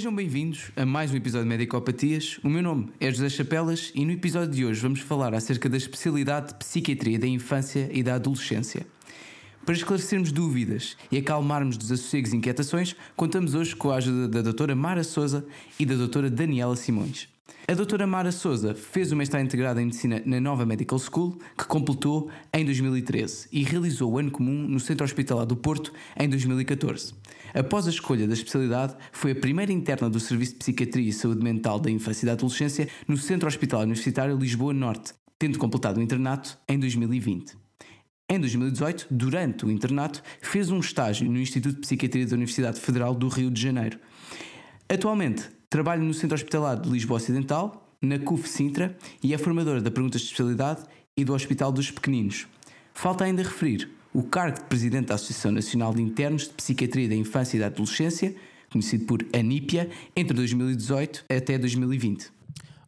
Sejam bem-vindos a mais um episódio de Medicopatias. O meu nome é José Chapelas e no episódio de hoje vamos falar acerca da especialidade de Psiquiatria da Infância e da Adolescência. Para esclarecermos dúvidas e acalmarmos desassossegos e inquietações, contamos hoje com a ajuda da doutora Mara Souza e da doutora Daniela Simões. A doutora Mara Souza fez o mestrado integrado em Medicina na Nova Medical School, que completou em 2013, e realizou o ano comum no Centro Hospitalar do Porto em 2014. Após a escolha da especialidade, foi a primeira interna do Serviço de Psiquiatria e Saúde Mental da Infância e da Adolescência no Centro Hospitalar Universitário Lisboa Norte, tendo completado o internato em 2020. Em 2018, durante o internato, fez um estágio no Instituto de Psiquiatria da Universidade Federal do Rio de Janeiro. Atualmente, trabalha no Centro Hospitalar de Lisboa Ocidental, na CUF Sintra e é formadora da Perguntas de Especialidade e do Hospital dos Pequeninos. Falta ainda referir o cargo de Presidente da Associação Nacional de Internos de Psiquiatria da Infância e da Adolescência, conhecido por ANIPIA, entre 2018 até 2020.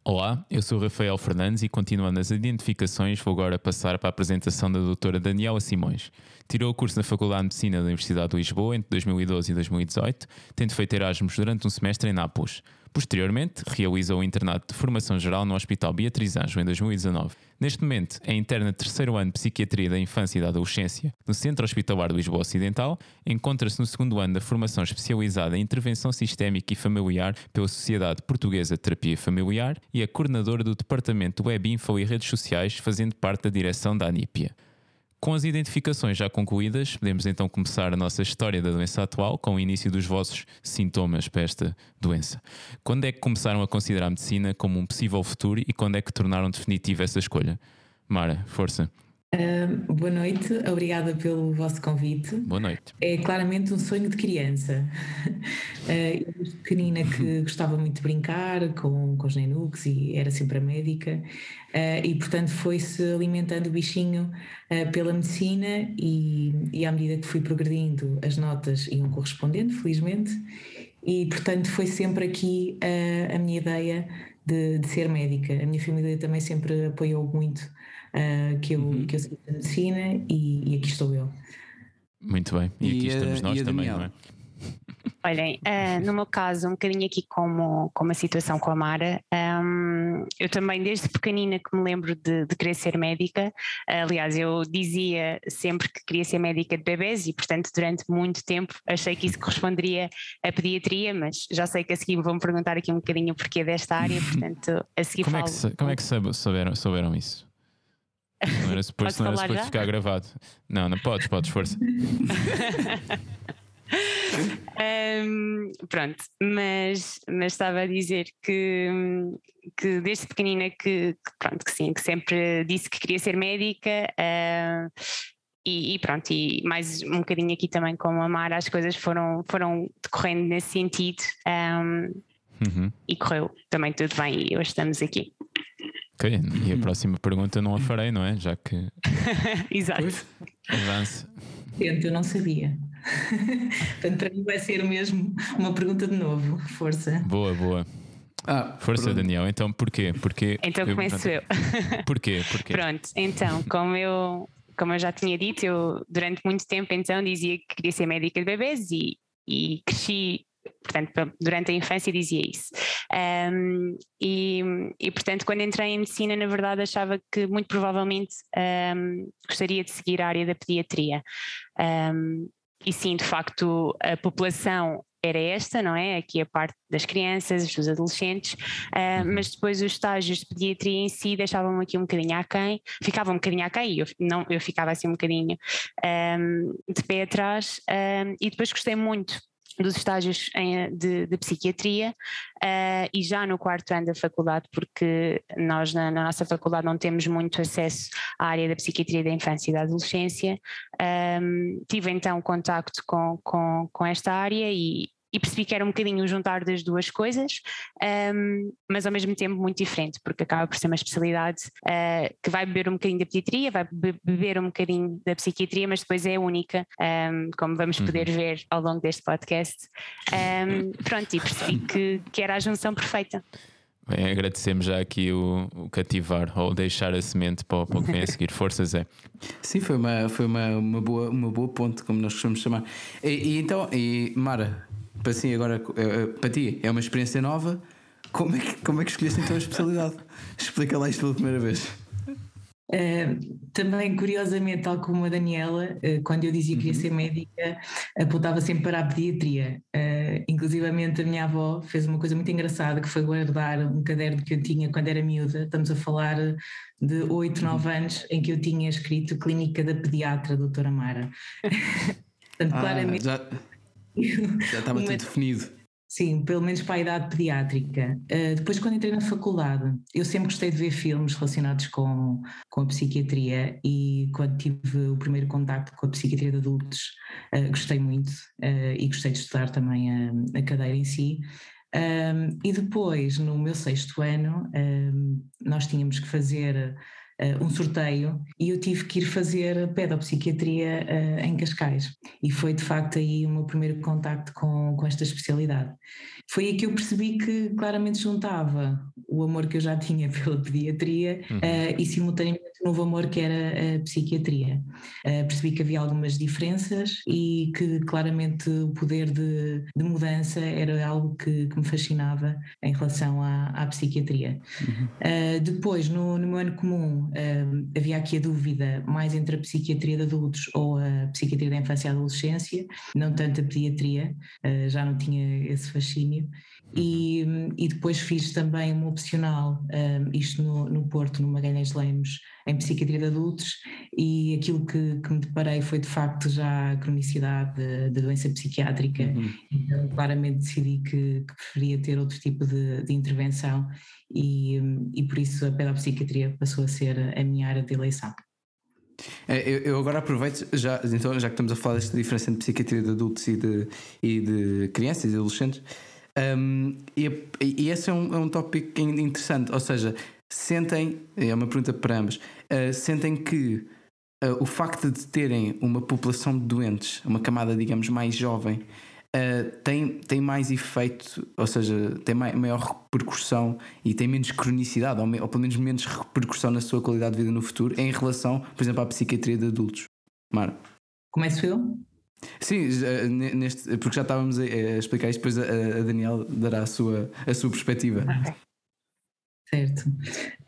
Olá, eu sou Rafael Fernandes e continuando as identificações vou agora passar para a apresentação da doutora Daniela Simões. Tirou o curso na Faculdade de Medicina da Universidade de Lisboa entre 2012 e 2018, tendo feito Erasmus durante um semestre em Nápoles. Posteriormente, realizou o internato de formação geral no Hospital Beatriz Anjo em 2019. Neste momento, é interna de terceiro ano de Psiquiatria da Infância e da Adolescência no Centro Hospitalar de Lisboa Ocidental. Encontra-se no segundo ano da formação especializada em Intervenção Sistémica e Familiar pela Sociedade Portuguesa de Terapia Familiar e é coordenadora do Departamento Web Info e Redes Sociais, fazendo parte da direção da ANIPIA. Com as identificações já concluídas, podemos então começar a nossa história da doença atual com o início dos vossos sintomas para esta doença. Quando é que começaram a considerar a medicina como um possível futuro e quando é que tornaram definitiva essa escolha? Mara, força. Uh, boa noite, obrigada pelo vosso convite. Boa noite. É claramente um sonho de criança. Uh, eu, pequenina, que gostava muito de brincar com, com os nenucos e era sempre a médica, uh, e portanto foi-se alimentando o bichinho uh, pela medicina, e, e à medida que fui progredindo, as notas iam correspondendo, felizmente, e portanto foi sempre aqui a minha ideia de, de ser médica. A minha família também sempre apoiou muito uh, que, eu, uhum. que eu segui a medicina e, e, aqui estou eu. Muito bem, e, e aqui estamos nós também, não é? Olhem, uh, no meu caso, um bocadinho aqui como, como a situação com a Mara, um, eu também desde pequenina que me lembro de, de querer ser médica, uh, aliás eu dizia sempre que queria ser médica de bebés e portanto durante muito tempo achei que isso corresponderia à pediatria, mas já sei que a seguir vão-me perguntar aqui um bocadinho o porquê desta área, portanto a seguir como falo. É que, como é que souberam, souberam isso? Não era suposto, não era suposto ficar gravado. Não, não podes, podes, força. um, pronto, mas, mas estava a dizer que, que desde pequenina que, que, pronto, que sim, que sempre disse que queria ser médica uh, e, e, pronto, e mais um bocadinho aqui também com a Mara, as coisas foram, foram decorrendo nesse sentido um, uhum. e correu também tudo bem e hoje estamos aqui. Ok, e a próxima pergunta não a farei, não é? Já que. Exato. Avance. Tento, eu não sabia. Portanto, para mim vai ser mesmo uma pergunta de novo. Força. Boa, boa. Ah, Força, pronto. Daniel. Então, porquê? Porquê? Então eu, começo eu. Porquê? porquê? Pronto, então, como eu, como eu já tinha dito, eu durante muito tempo então dizia que queria ser médica de bebês e, e cresci portanto, durante a infância dizia isso. Um, e, e, portanto, quando entrei em medicina, na verdade, achava que muito provavelmente um, gostaria de seguir a área da pediatria. Um, e sim, de facto, a população era esta, não é? Aqui a parte das crianças, dos adolescentes, uh, mas depois os estágios de pediatria em si deixavam-me aqui um bocadinho aquém, ficavam um bocadinho aquém, eu, não, eu ficava assim um bocadinho um, de pé atrás, um, e depois gostei muito dos estágios em, de, de, psiquiatria uh, e já no quarto ano da faculdade, porque nós na, na, nossa faculdade não temos muito acesso à área da psiquiatria da infância e da adolescência. Um, tive então contacto com, com, com esta área e, e percebi que era um bocadinho juntar das duas coisas, um, mas ao mesmo tempo muito diferente, porque acaba por ser uma especialidade uh, que vai beber um bocadinho da pediatria, vai beber um bocadinho da psiquiatria, mas depois é única, um, como vamos uhum. poder ver ao longo deste podcast. Um, pronto, e percebi que, que era a junção perfeita. Bem, agradecemos já aqui o, o, cativar ou deixar a semente para, para o que vem a seguir. Forças é. Sim, foi uma, foi uma, uma, boa, uma boa ponte, como nós costumamos chamar. E, e então, e Mara, para si agora, eh, para ti, é uma experiência nova. Como é que, como é que escolheste então a especialidade? Explica lá isto pela primeira vez. Uh, também, curiosamente, tal como a Daniela, uh, quando eu dizia que ia uhum. ser médica, apontava sempre para a pediatria. Uh, inclusivamente, a minha avó fez uma coisa muito engraçada, que foi guardar um caderno que eu tinha quando era miúda. Estamos a falar de 8, 9 uhum. anos, em que eu tinha escrito Clínica da Pediatra, doutora Mara. Portanto, ah, claramente. Já, já estava tudo definido. Sim, pelo menos para a idade pediátrica. Uh, depois, quando entrei na faculdade, eu sempre gostei de ver filmes relacionados com, com a psiquiatria e quando tive o primeiro contacto com a psiquiatria de adultos, uh, gostei muito uh, e gostei de estudar também a, a cadeira em si. Um, e depois, no meu sexto ano, um, nós tínhamos que fazer um sorteio e eu tive que ir fazer pedopsiquiatria uh, em Cascais. E foi de facto aí o meu primeiro contacto com, com esta especialidade. Foi aí que eu percebi que claramente juntava o amor que eu já tinha pela pediatria uhum. uh, e simultaneamente o novo amor que era a psiquiatria. percebi que havia algumas diferenças e que claramente o poder de, de mudança era algo que, que, me fascinava em relação à, à psiquiatria. Uhum. depois, no, no meu ano comum, uh, havia aqui a dúvida mais entre a psiquiatria de adultos ou a psiquiatria da infância e adolescência, não tanto a pediatria, uh, já não tinha esse fascínio. E, e depois fiz também uma opcional, um, isto no, no Porto, no Magalhães Lemos, em psiquiatria de adultos, e aquilo que, que me deparei foi de facto já a cronicidade da doença psiquiátrica, uhum. então claramente decidi que, que, preferia ter outro tipo de, de intervenção e, e por isso a pedopsiquiatria passou a ser a minha área de eleição. É, eu, agora aproveito, já, então, já que estamos a falar desta diferença entre psiquiatria de adultos e de, e de crianças e adolescentes, um, e, e, esse é um, é um tópico interessante, ou seja, sentem, é uma pergunta para ambos, uh, sentem que uh, o facto de terem uma população de doentes, uma camada, digamos, mais jovem, uh, tem, tem mais efeito, ou seja, tem mai, maior repercussão e tem menos cronicidade, ou, me, ou, pelo menos menos repercussão na sua qualidade de vida no futuro, em relação, por exemplo, à psiquiatria de adultos. Mara. Começo eu? Sim, neste, porque já estávamos a, a explicar isto, depois a, a, Daniel dará a sua, a sua perspectiva. Okay. Certo.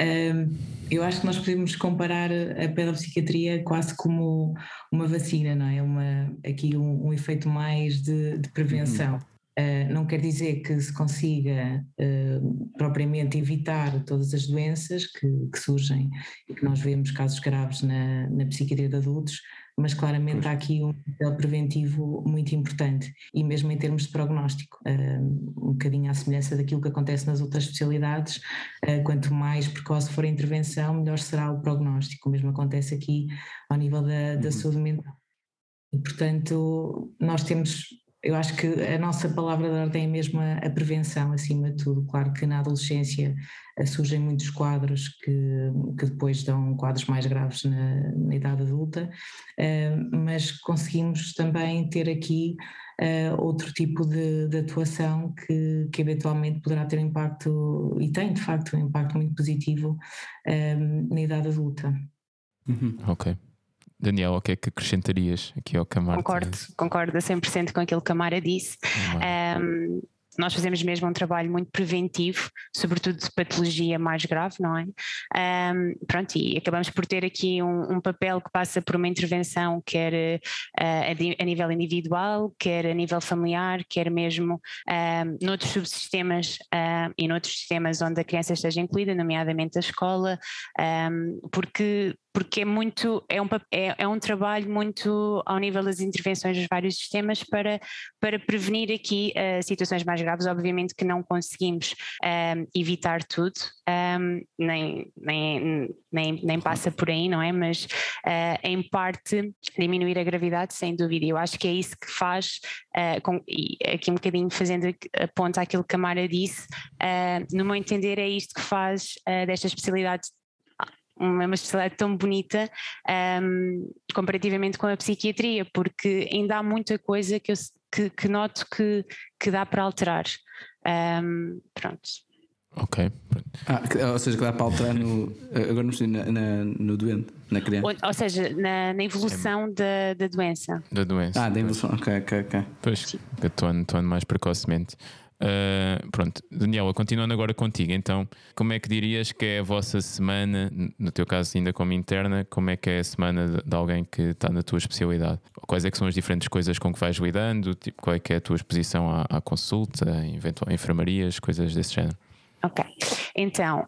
Um, eu acho que nós podemos comparar a pedopsiquiatria quase como uma vacina, não é? Uma, aqui um, um efeito mais de, de prevenção. Uhum. Uh, não quer dizer que se consiga uh, propriamente evitar todas as doenças que, que, surgem e que nós vemos casos graves na, na psiquiatria de adultos, mas claramente pois. há aqui um papel preventivo muito importante e mesmo em termos de prognóstico, um bocadinho à semelhança daquilo que acontece nas outras especialidades, quanto mais precoce for a intervenção, melhor será o prognóstico, o mesmo acontece aqui ao nível da, da uhum. saúde mental. E, portanto, nós temos eu acho que a nossa palavra de ordem é mesmo a, prevenção, acima de tudo. Claro que na adolescência surgem muitos quadros que, que depois dão quadros mais graves na, na idade adulta, uh, mas conseguimos também ter aqui uh, outro tipo de, de atuação que, que, eventualmente poderá ter impacto, e tem de facto um impacto muito positivo na idade adulta. Uhum. Ok. Daniel, o que é que acrescentarias aqui ao Camara? Concordo, concordo a 100% com aquilo que a Mara disse. Um, nós fazemos mesmo um trabalho muito preventivo, sobretudo de patologia mais grave, não é? Um, pronto, e acabamos por ter aqui um, um, papel que passa por uma intervenção, quer uh, a, a, nível individual, quer a nível familiar, quer mesmo um, noutros subsistemas uh, e noutros sistemas onde a criança esteja incluída, nomeadamente a escola, porque porque é muito é um, é, é, um trabalho muito ao nível das intervenções dos vários sistemas para, para prevenir aqui uh, situações mais graves. Obviamente que não conseguimos um, ehm, evitar tudo, um, ehm, nem, nem, nem, nem passa por aí, não é? Mas uh, em parte diminuir a gravidade, sem dúvida. Eu acho que é isso que faz, uh, com, e aqui um bocadinho fazendo a ponta àquilo que a Mara disse, no meu entender é isto que faz desta especialidade uma, uma especialidade tão bonita um, comparativamente com a psiquiatria, porque ainda há muita coisa que, eu, que, que noto que, que dá para alterar. Um, pronto. Ok. Ah, ou seja, que dá para alterar no, agora não sei, na, na, no doente. na criança? Ou, ou seja, na, na evolução da, da doença. Da doença. Ah, da evolução, ok, ok, ok. Pois, atuando, atuando mais precocemente. Uh, pronto, Daniela, continuando agora contigo, então, como é que dirias que é a vossa semana, no teu caso ainda como interna, como é que é a semana de, de alguém que está na tua especialidade? Quais é que são as diferentes coisas com que vais lidando? Tipo, qual é que é a tua exposição à, à consulta, eventual enfermarias, coisas desse género? Ok, então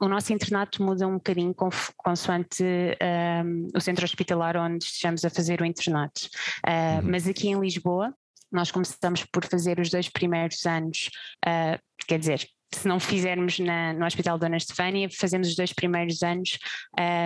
um, o nosso internato muda um bocadinho consoante um, o centro hospitalar onde estejamos a fazer o internato, uh, uhum. mas aqui em Lisboa nós começamos por fazer os dois primeiros anos, uh, quer dizer, se não fizermos na, no Hospital Dona Estefânia, fazemos os dois primeiros anos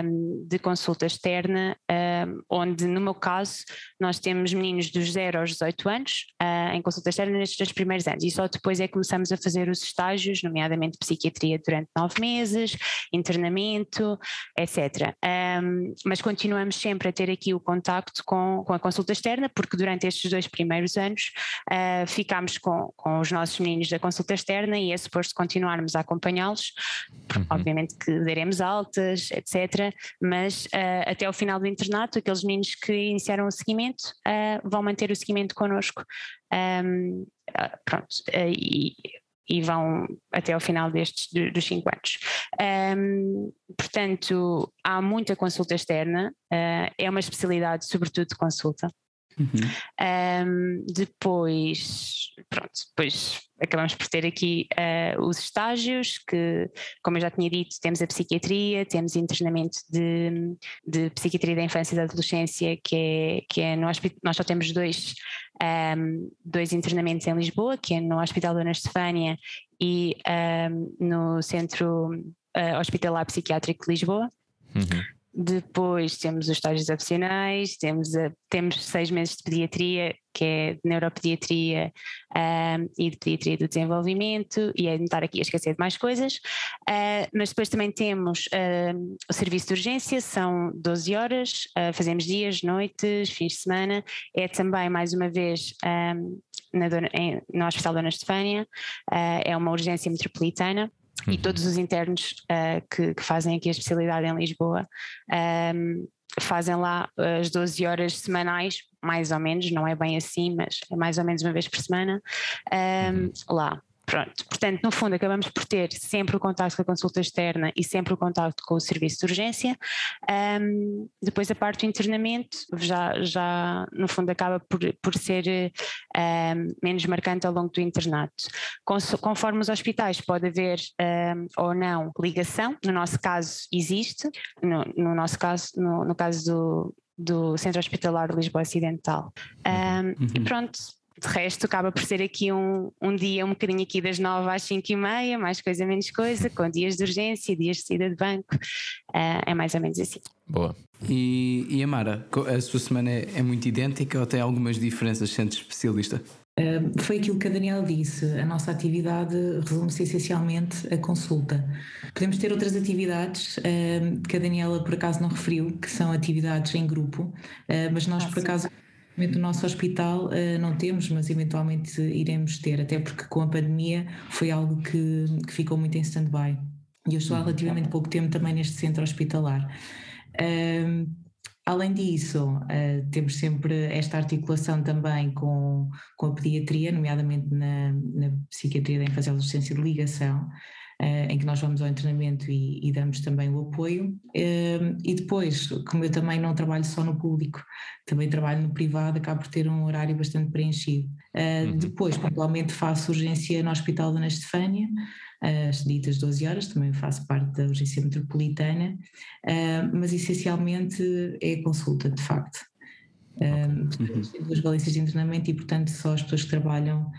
um, de consulta externa, um, onde no meu caso nós temos meninos dos 0 aos 18 anos uh, em consulta externa nestes dois primeiros anos e só depois é que começamos a fazer os estágios, nomeadamente psiquiatria durante nove meses, internamento, etc. Um, mas continuamos sempre a ter aqui o contacto com, com a consulta externa, porque durante estes dois primeiros anos uh, ficámos com, com os nossos meninos da consulta externa e é suposto continuarmos a acompanhá-los, uhum. obviamente que daremos altas, etc. Mas uh, até ao final do internato, aqueles meninos que iniciaram o seguimento uh, vão manter o seguimento connosco. Um, uh, pronto, e, e vão até ao final destes dos cinco anos. Um, portanto, há muita consulta externa, uh, é uma especialidade, sobretudo, de consulta. Uhum. Um, depois, pronto, depois acabamos por ter aqui uh, os estágios, que, como eu já tinha dito, temos a psiquiatria, temos internamento de, de psiquiatria da infância e da adolescência, que é, que é no hospital, nós só temos dois, um, dois internamentos em Lisboa, que é no Hospital Dona Estefânia e um, no Centro uh, Hospitalar Psiquiátrico de Lisboa. Uhum. Depois temos os estágios opcionais, temos, a, temos seis meses de pediatria, que é de neuropediatria um, e de pediatria do desenvolvimento, e é de estar aqui a esquecer de mais coisas. Uh, mas depois também temos uh, o serviço de urgência, são 12 horas, uh, fazemos dias, noites, fins de semana. É também, mais uma vez, um, na, em, no Hospital Dona Estefânia, é uma urgência metropolitana e uhum. todos os internos uh, que, que, fazem aqui a especialidade em Lisboa um, ehm, fazem lá as 12 horas semanais, mais ou menos, não é bem assim, mas é mais ou menos uma vez por semana, um, ehm, uhum. lá. Pronto, portanto, no fundo, acabamos por ter sempre o contato com a consulta externa e sempre o contato com o serviço de urgência. Um, depois, a parte do internamento já, já no fundo, acaba por, por ser um, menos marcante ao longo do internato. Conforme os hospitais, pode haver um, ou não ligação, no nosso caso, existe, no, no nosso caso, no, no caso do, do Centro Hospitalar de Lisboa Ocidental. Um, uhum. Pronto, de resto, acaba por ser aqui um, um dia um bocadinho aqui das nove às cinco e meia, mais coisa, menos coisa, com dias de urgência, dias de saída de banco. Uh, é mais ou menos assim. Boa. E, e Amara, a sua semana é, é muito idêntica ou tem algumas diferenças sendo especialista? Uh, foi aquilo que a Daniela disse, a nossa atividade resume-se essencialmente a consulta. Podemos ter outras atividades uh, que a Daniela por acaso não referiu, que são atividades em grupo, uh, mas nós ah, por acaso no nosso hospital uh, não temos, mas eventualmente iremos ter, até porque com a pandemia foi algo que, que ficou muito em stand-by. E eu estou há uhum. relativamente pouco tempo também neste centro hospitalar. Além disso, uh, temos sempre esta articulação também com, com a pediatria, nomeadamente na, na psiquiatria da infância e adolescência de ligação, em que nós vamos ao treinamento e, e damos também o apoio. Uh, e depois, como eu também não trabalho só no público, também trabalho no privado, acabo por ter um horário bastante preenchido. Uh, depois, pontualmente, faço urgência no Hospital Dona Estefânia, as ditas 12 horas, também faço parte da urgência metropolitana, mas essencialmente é consulta, de facto. Um, duas valências de internamento e, portanto, só as pessoas que trabalham,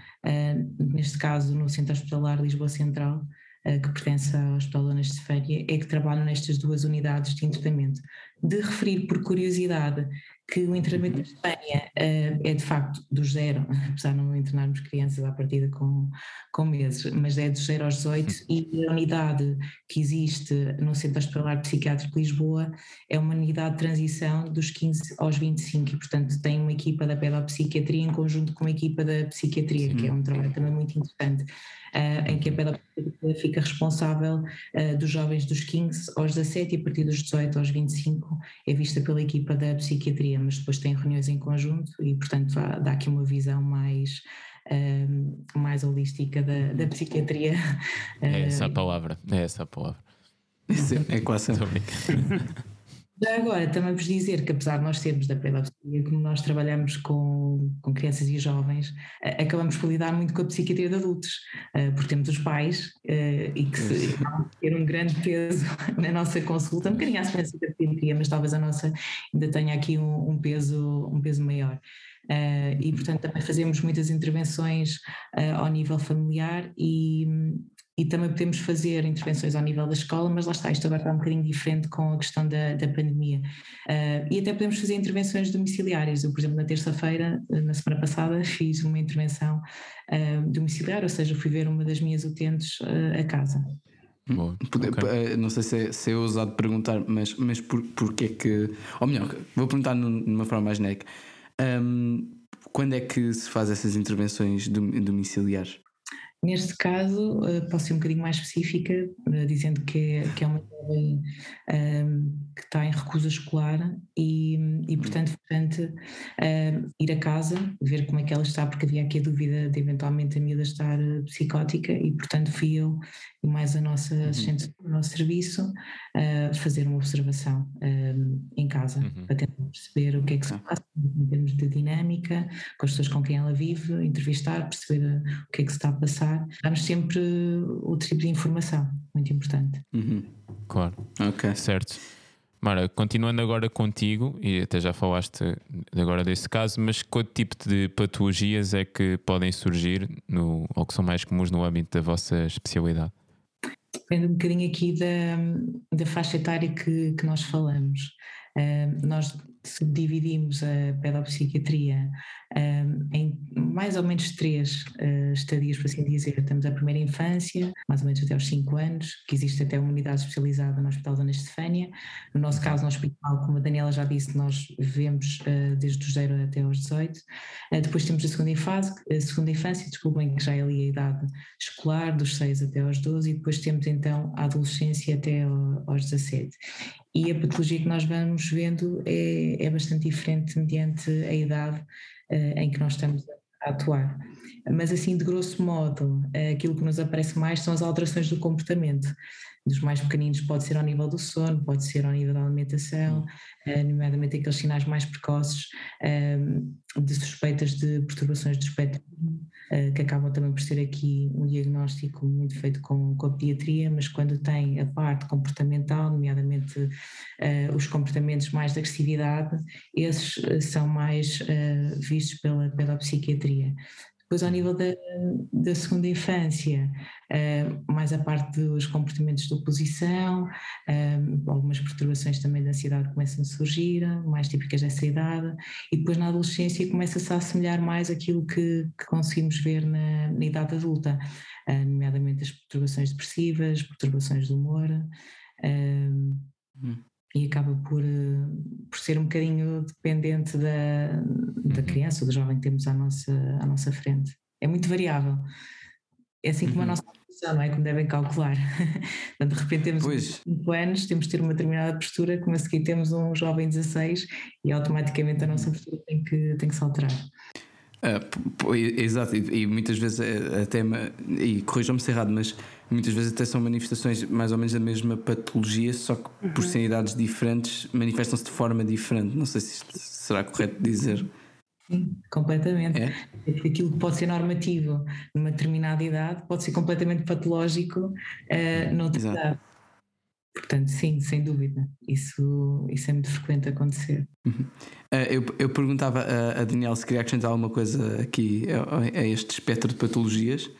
neste caso no Centro Hospitalar Lisboa Central, eh, que pertence ao Hospital Dona Estefânia, é que trabalham nestas duas unidades de internamento. De referir por curiosidade que o internamento da Espanha uh, é de facto do zero, apesar de não internarmos crianças à partida com, com meses, mas é dos zero aos 18 e a unidade que existe no Centro Hospitalar Psiquiátrico de Lisboa é uma unidade de transição dos 15 aos 25 e portanto tem uma equipa da pedopsiquiatria em conjunto com uma equipa da psiquiatria, Sim. que é um trabalho também muito uh, em que a pedagógica fica responsável uh, dos jovens dos 15 aos 17 e a partir dos 18 aos 25 é vista pela equipa da psiquiatria, mas depois tem reuniões em conjunto e, portanto, dá aqui uma visão mais. Uh, mais holística da, da psiquiatria. É essa a palavra, é essa a palavra. É, é quase. Já agora, também vos dizer que apesar de nós sermos da pedagogia, como nós trabalhamos com, com crianças e jovens, acabamos por lidar muito com a psiquiatria de adultos, porque temos os pais e que ter um grande peso na nossa consulta, um bocadinho à semelhança da psiquiatria, mas talvez a nossa ainda tenha aqui um, um peso, um peso maior. Uh, e portanto também fazemos muitas intervenções uh, ao nível familiar e, e também podemos fazer intervenções ao nível da escola, mas lá está, isto agora está um bocadinho diferente com a questão da, da pandemia. Uh, e até podemos fazer intervenções domiciliárias. Eu, por exemplo, na terça-feira, na semana passada, fiz uma intervenção uh, domiciliar, ou seja, fui ver uma das minhas utentes uh, a casa. Boa. Okay. Não sei se é, se é ousado perguntar, mas, mas por, porquê que. Ou melhor, vou perguntar numa forma mais genérica. Um, quando é que se faz essas intervenções domiciliares? Neste caso, eh, posso ser um bocadinho mais específica, eh, dizendo que é, que é uma jovem um, ehm, que está em recusa escolar e, e portanto, portanto um, ehm, ir a casa, ver como é que ela está, porque havia aqui a dúvida de eventualmente a miúda estar eh, psicótica e portanto fui eu e mais a nossa uhum. assistente do nosso serviço uh, fazer uma observação um, em casa uhum. para tentar perceber o que é que se passa em termos de dinâmica, com as pessoas com quem ela vive, entrevistar, perceber o que é que se está a passar, dar-nos sempre o tipo de informação, muito importante. Uhum. Claro. Ok. Certo. Mara, continuando agora contigo, e até já falaste agora desse caso, mas que tipo de patologias é que podem surgir no, ou que são mais comuns no âmbito da vossa especialidade? Depende um bocadinho aqui da, da faixa etária que, que nós falamos. Uh, nós subdividimos a pedopsiquiatria um, em mais ou menos três uh, estadias, por assim dizer. Temos a primeira infância, mais ou menos até aos 5 anos, que existe até uma unidade especializada no Hospital Dona Estefânia. No nosso caso, no hospital, como a Daniela já disse, nós vivemos uh, desde os 0 até aos 18. Uh, eh, depois temos a segunda, infância, a segunda infância, desculpem, que já é ali a idade escolar, dos 6 até aos 12, e depois temos então a adolescência até aos 17 e a patologia que nós vamos vendo é, é bastante diferente mediante a idade uh, em que nós estamos a atuar. Mas assim, de grosso modo, uh, aquilo que nos aparece mais são as alterações do comportamento. Dos mais pequeninos pode ser ao nível do sono, pode ser ao nível da alimentação, uh, nomeadamente aqueles sinais mais precoces de suspeitas de perturbações do espectro eh, que acabam também por ser aqui um diagnóstico muito feito com, com a pediatria, mas quando tem a parte comportamental, nomeadamente uh, os comportamentos mais de agressividade, esses uh, são mais vistos pela, pela psiquiatria. Depois, ao nível da, da segunda infância, uh, mais a parte dos comportamentos de oposição, uh, algumas perturbações também da ansiedade começam a surgir, mais típicas dessa idade, e depois na adolescência começa-se a assemelhar mais aquilo que, que conseguimos ver na, na idade adulta, uh, nomeadamente as perturbações depressivas, perturbações do humor. Hum e acaba por, eh, por ser um bocadinho dependente da, da uhum. criança ou do jovem que temos à nossa, à nossa frente. É muito variável. É assim como uhum. a nossa posição, não é? Como devem calcular. de repente temos pois. 5 anos, temos de ter uma determinada postura, como a seguir temos um jovem 16 e automaticamente a nossa postura tem que, tem que se alterar. Uh, exato, e, e, muitas vezes eh, até, e corrijam-me se errado, mas muitas vezes até são manifestações mais ou menos da mesma patologia, só que uhum. por serem idades diferentes manifestam-se de forma diferente. Não sei se será correto dizer. Sim, completamente. É? Aquilo que pode ser normativo numa determinada idade pode ser completamente patológico uh, noutra Exato. idade. Portanto, sim, sem dúvida. Isso, isso é muito frequente acontecer. Uhum. Uh, eu, eu perguntava a, a Daniel se queria acrescentar alguma coisa aqui a, a este espectro de patologias.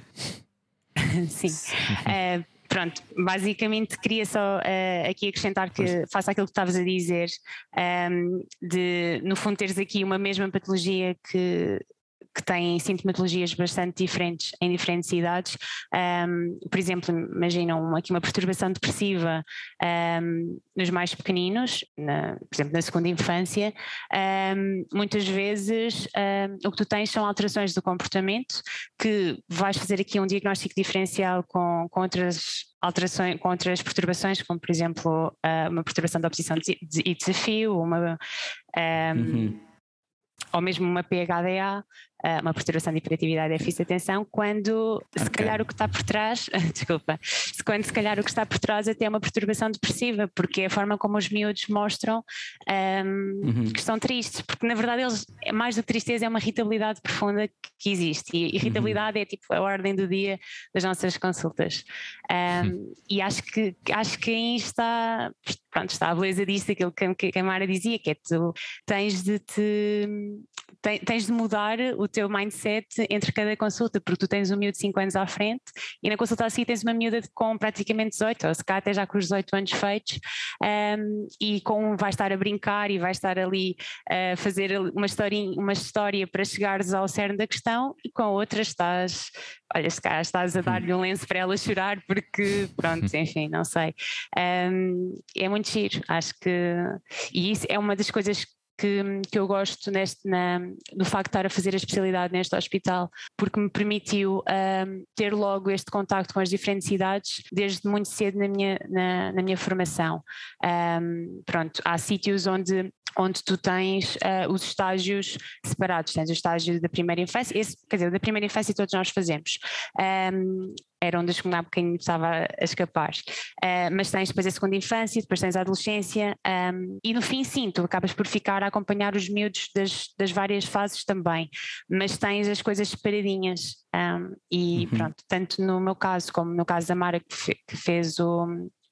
Sim. Uh, pronto, basicamente queria só uh, aqui acrescentar que pois. faça aquilo que estavas a dizer, um, ehm, de no fundo teres aqui uma mesma patologia que que têm sintomatologias bastante diferentes em diferentes idades. Um, por exemplo, imaginam aqui uma perturbação depressiva um, nos mais pequeninos, na, por exemplo, na segunda infância. Um, muitas vezes o que tu tens são alterações do comportamento que vais fazer aqui um diagnóstico diferencial com, com outras alterações, com outras perturbações, como por exemplo uma perturbação da oposição e desafio, uma. Uhum ou mesmo uma PHDA, uma perturbação de hiperatividade e déficit de atenção, quando okay. se calhar o que está por trás, desculpa, quando se calhar o que está por trás até é uma perturbação depressiva, porque é a forma como os miúdos mostram um, uhum. que estão tristes, porque na verdade eles, é mais do que tristeza, é uma irritabilidade profunda que existe, e irritabilidade uhum. é tipo a ordem do dia das nossas consultas. Um, uhum. E acho que, acho que aí está, pronto, está a beleza disso, aquilo que, que a Mara dizia, que é tu tens de te tens de mudar o teu mindset entre cada consulta, porque tu tens um miúdo de 5 anos à frente e na consulta a seguir tens uma miúda com praticamente 18, ou se cá até já com os 18 anos feitos, um, e com vai estar a brincar e vai estar ali a fazer uma história, uma história para chegares ao cerne da questão, e com outras estás olha, se cá estás a dar-lhe um lenço para ela chorar, porque pronto, enfim, não sei. Um, é muito giro, acho que. E isso é uma das coisas que, que eu gosto neste, na, do facto de estar a fazer a especialidade neste hospital, porque me permitiu um, ter logo este contacto com as diferentes idades desde muito cedo na minha, na, na minha formação. Um, pronto, há sítios onde onde tu tens uh, os estágios separados, tens o estágio da primeira infância, esse, quer dizer, da primeira infância todos nós fazemos, um, era onde eu há bocadinho estava a escapar, uh, mas tens depois a segunda infância, depois tens a adolescência um, e no fim sim, tu acabas por ficar a acompanhar os miúdos das, das várias fases também, mas tens as coisas separadinhas um, e uhum. pronto, tanto no meu caso como no caso da Mara que, fe, que fez o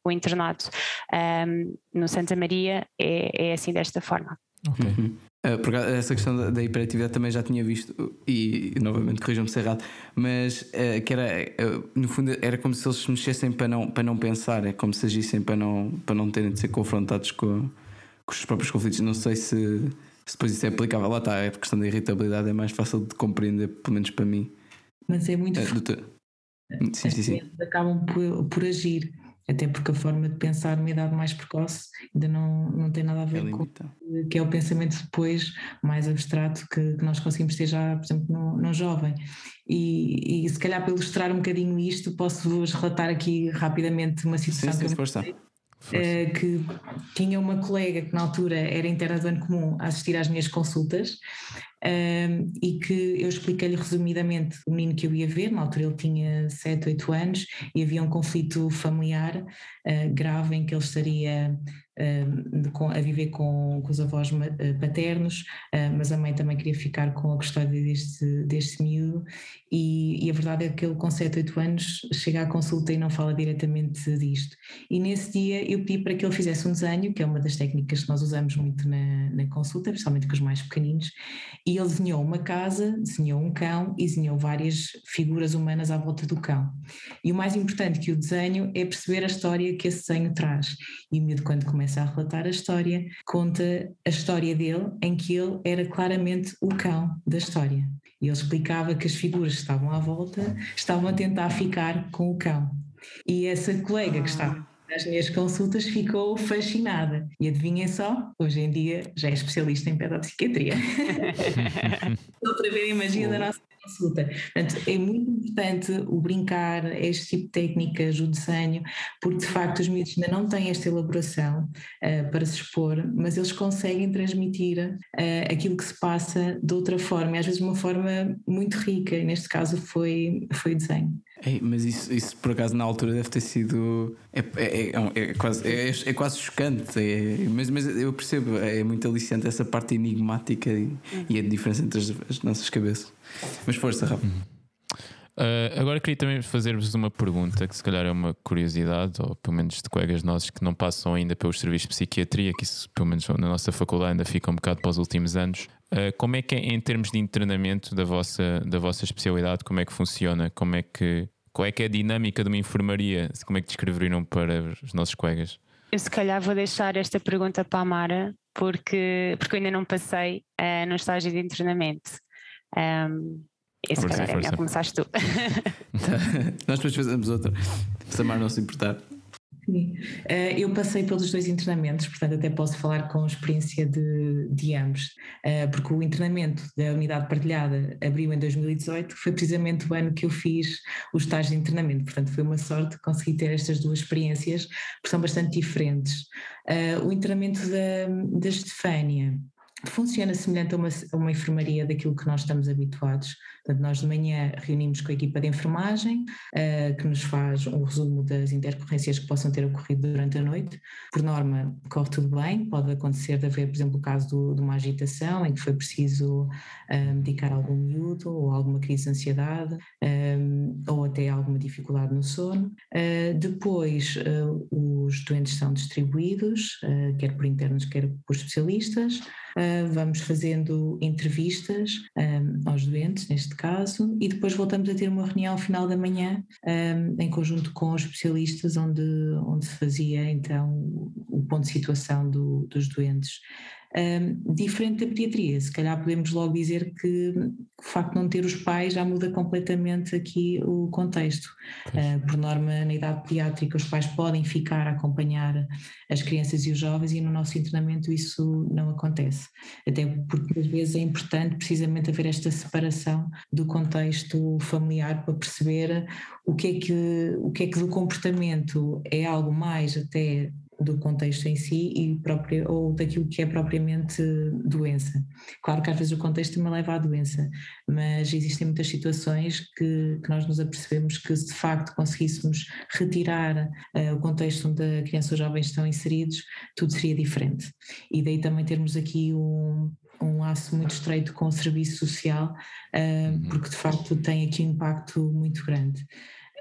o internato um, no Santa Maria é, é, assim desta forma. Ok. Uhum. Uh, essa questão da, da, hiperatividade também já tinha visto, e, novamente corrijam-me se errado, mas uh, que era, uh, no fundo, era como se eles se mexessem para não, para não pensar, é como se agissem para não, para não terem de ser confrontados com, com os próprios conflitos. Não sei se, se depois isso é aplicável. Lá está, a questão da irritabilidade é mais fácil de compreender, pelo menos para mim. Mas é muito. Uh, sim, sim, sim. Acabam por, por agir até porque a forma de pensar numa idade mais precoce ainda não, não tem nada a ver é com o que é o pensamento depois mais abstrato que, que nós conseguimos ter já, por exemplo, no jovem. E, e, se calhar para ilustrar um bocadinho isto, posso-vos relatar aqui rapidamente uma situação sim, sim, que, eu uh, que tinha uma colega que na altura era interna do ano comum a assistir às minhas consultas um, e que eu expliquei-lhe resumidamente o menino que eu ia ver, na altura ele tinha 7, 8 anos e havia um conflito familiar uh, grave em que ele estaria a viver com, com, os avós eh, paternos, ah, mas a mãe também queria ficar com a custódia deste, deste miúdo e, e, a verdade é que ele com 7, 8 anos chega à consulta e não fala diretamente disto. E nesse dia eu pedi para que ele fizesse um desenho, que é uma das técnicas que nós usamos muito na, na consulta, principalmente com os mais pequeninos, e ele desenhou uma casa, desenhou um cão e desenhou várias figuras humanas à volta do cão. E o mais importante que o desenho é perceber a história que esse desenho traz. E o miúdo quando começa a relatar a história, conta a história dele em que ele era claramente o cão da história. E ele explicava que as figuras que estavam à volta estavam a tentar ficar com o cão. E essa colega que estava nas minhas consultas ficou fascinada. E adivinhem só, hoje em dia já é especialista em pedopsiquiatria. Outra vez imagina a nossa consulta. Portanto, é muito importante o brincar, este tipo de técnicas, o desenho, porque de facto os miúdos ainda não têm esta elaboração uh, para se expor, mas eles conseguem transmitir uh, aquilo que se passa de outra forma, e às vezes de uma forma muito rica, neste caso foi, foi desenho. Ei, mas isso, isso por acaso na altura deve ter sido. É, é, é, é quase, é, é, quase chocante, é, mas, mas eu percebo, é muito aliciante essa parte enigmática e, e a diferença entre as, as nossas cabeças. Mas força, Rafa. Uhum. Uh, agora queria também fazer-vos uma pergunta que se calhar é uma curiosidade, ou pelo menos de colegas nossos que não passam ainda pelos serviços de psiquiatria, que isso pelo menos na nossa faculdade ainda fica um bocado para os últimos anos. Uh, como é que é em termos de treinamento da vossa, da vossa especialidade, como é que funciona? Como é que qual é que é a dinâmica de uma enfermaria? Como é que descreveriam para os nossos colegas? Eu se calhar vou deixar esta pergunta para a Mara, porque, porque eu ainda não passei uh, no estágio de internamento. Um, esse força, calhar é melhor começaste tu. Nós depois fazemos outra, se a Mara não se importar. Eh, eu passei pelos dois internamentos, portanto, até posso falar com experiência de, de ambos, eh, porque o internamento da unidade partilhada abriu em 2018, foi precisamente o ano que eu fiz o estágio de internamento, portanto, foi uma sorte conseguir ter estas duas experiências, porque são bastante diferentes. Eh, o internamento da, da Estefânia funciona semelhante a uma, a uma, enfermaria daquilo que nós estamos habituados. Portanto, nós de manhã reunimos com a equipa de enfermagem, uh, que nos faz um resumo das intercorrências que possam ter ocorrido durante a noite. Por norma, corre tudo bem, pode acontecer de haver, por exemplo, o caso do, de uma agitação em que foi preciso uh, medicar algum miúdo ou alguma crise de ansiedade um, ou até alguma dificuldade no sono. Uh, depois, os doentes são distribuídos, quer por internos, quer por especialistas. Uh, vamos fazendo entrevistas um, aos doentes, neste caso, e depois voltamos a ter uma reunião ao final da manhã, um, em conjunto com os especialistas, onde, onde se fazia então o ponto de situação do, dos doentes. Um, diferente da pediatria, se calhar podemos logo dizer que o facto de não ter os pais já muda completamente aqui o contexto. Uh, por norma, na idade pediátrica, os pais podem ficar a acompanhar as crianças e os jovens, e no nosso internamento isso não acontece. Até porque às vezes é importante precisamente haver esta separação do contexto familiar para perceber o que é que, o que, é que do comportamento é algo mais até do contexto em si e próprio, ou daquilo que é propriamente doença. Claro que às vezes o contexto também leva à doença, mas existem muitas situações que, que nós nos apercebemos que se de facto conseguíssemos retirar uh, o contexto onde a criança ou jovem estão inseridos, tudo seria diferente. E daí também termos aqui um, um laço muito estreito com o serviço social, uh, porque de facto tem aqui um impacto muito grande.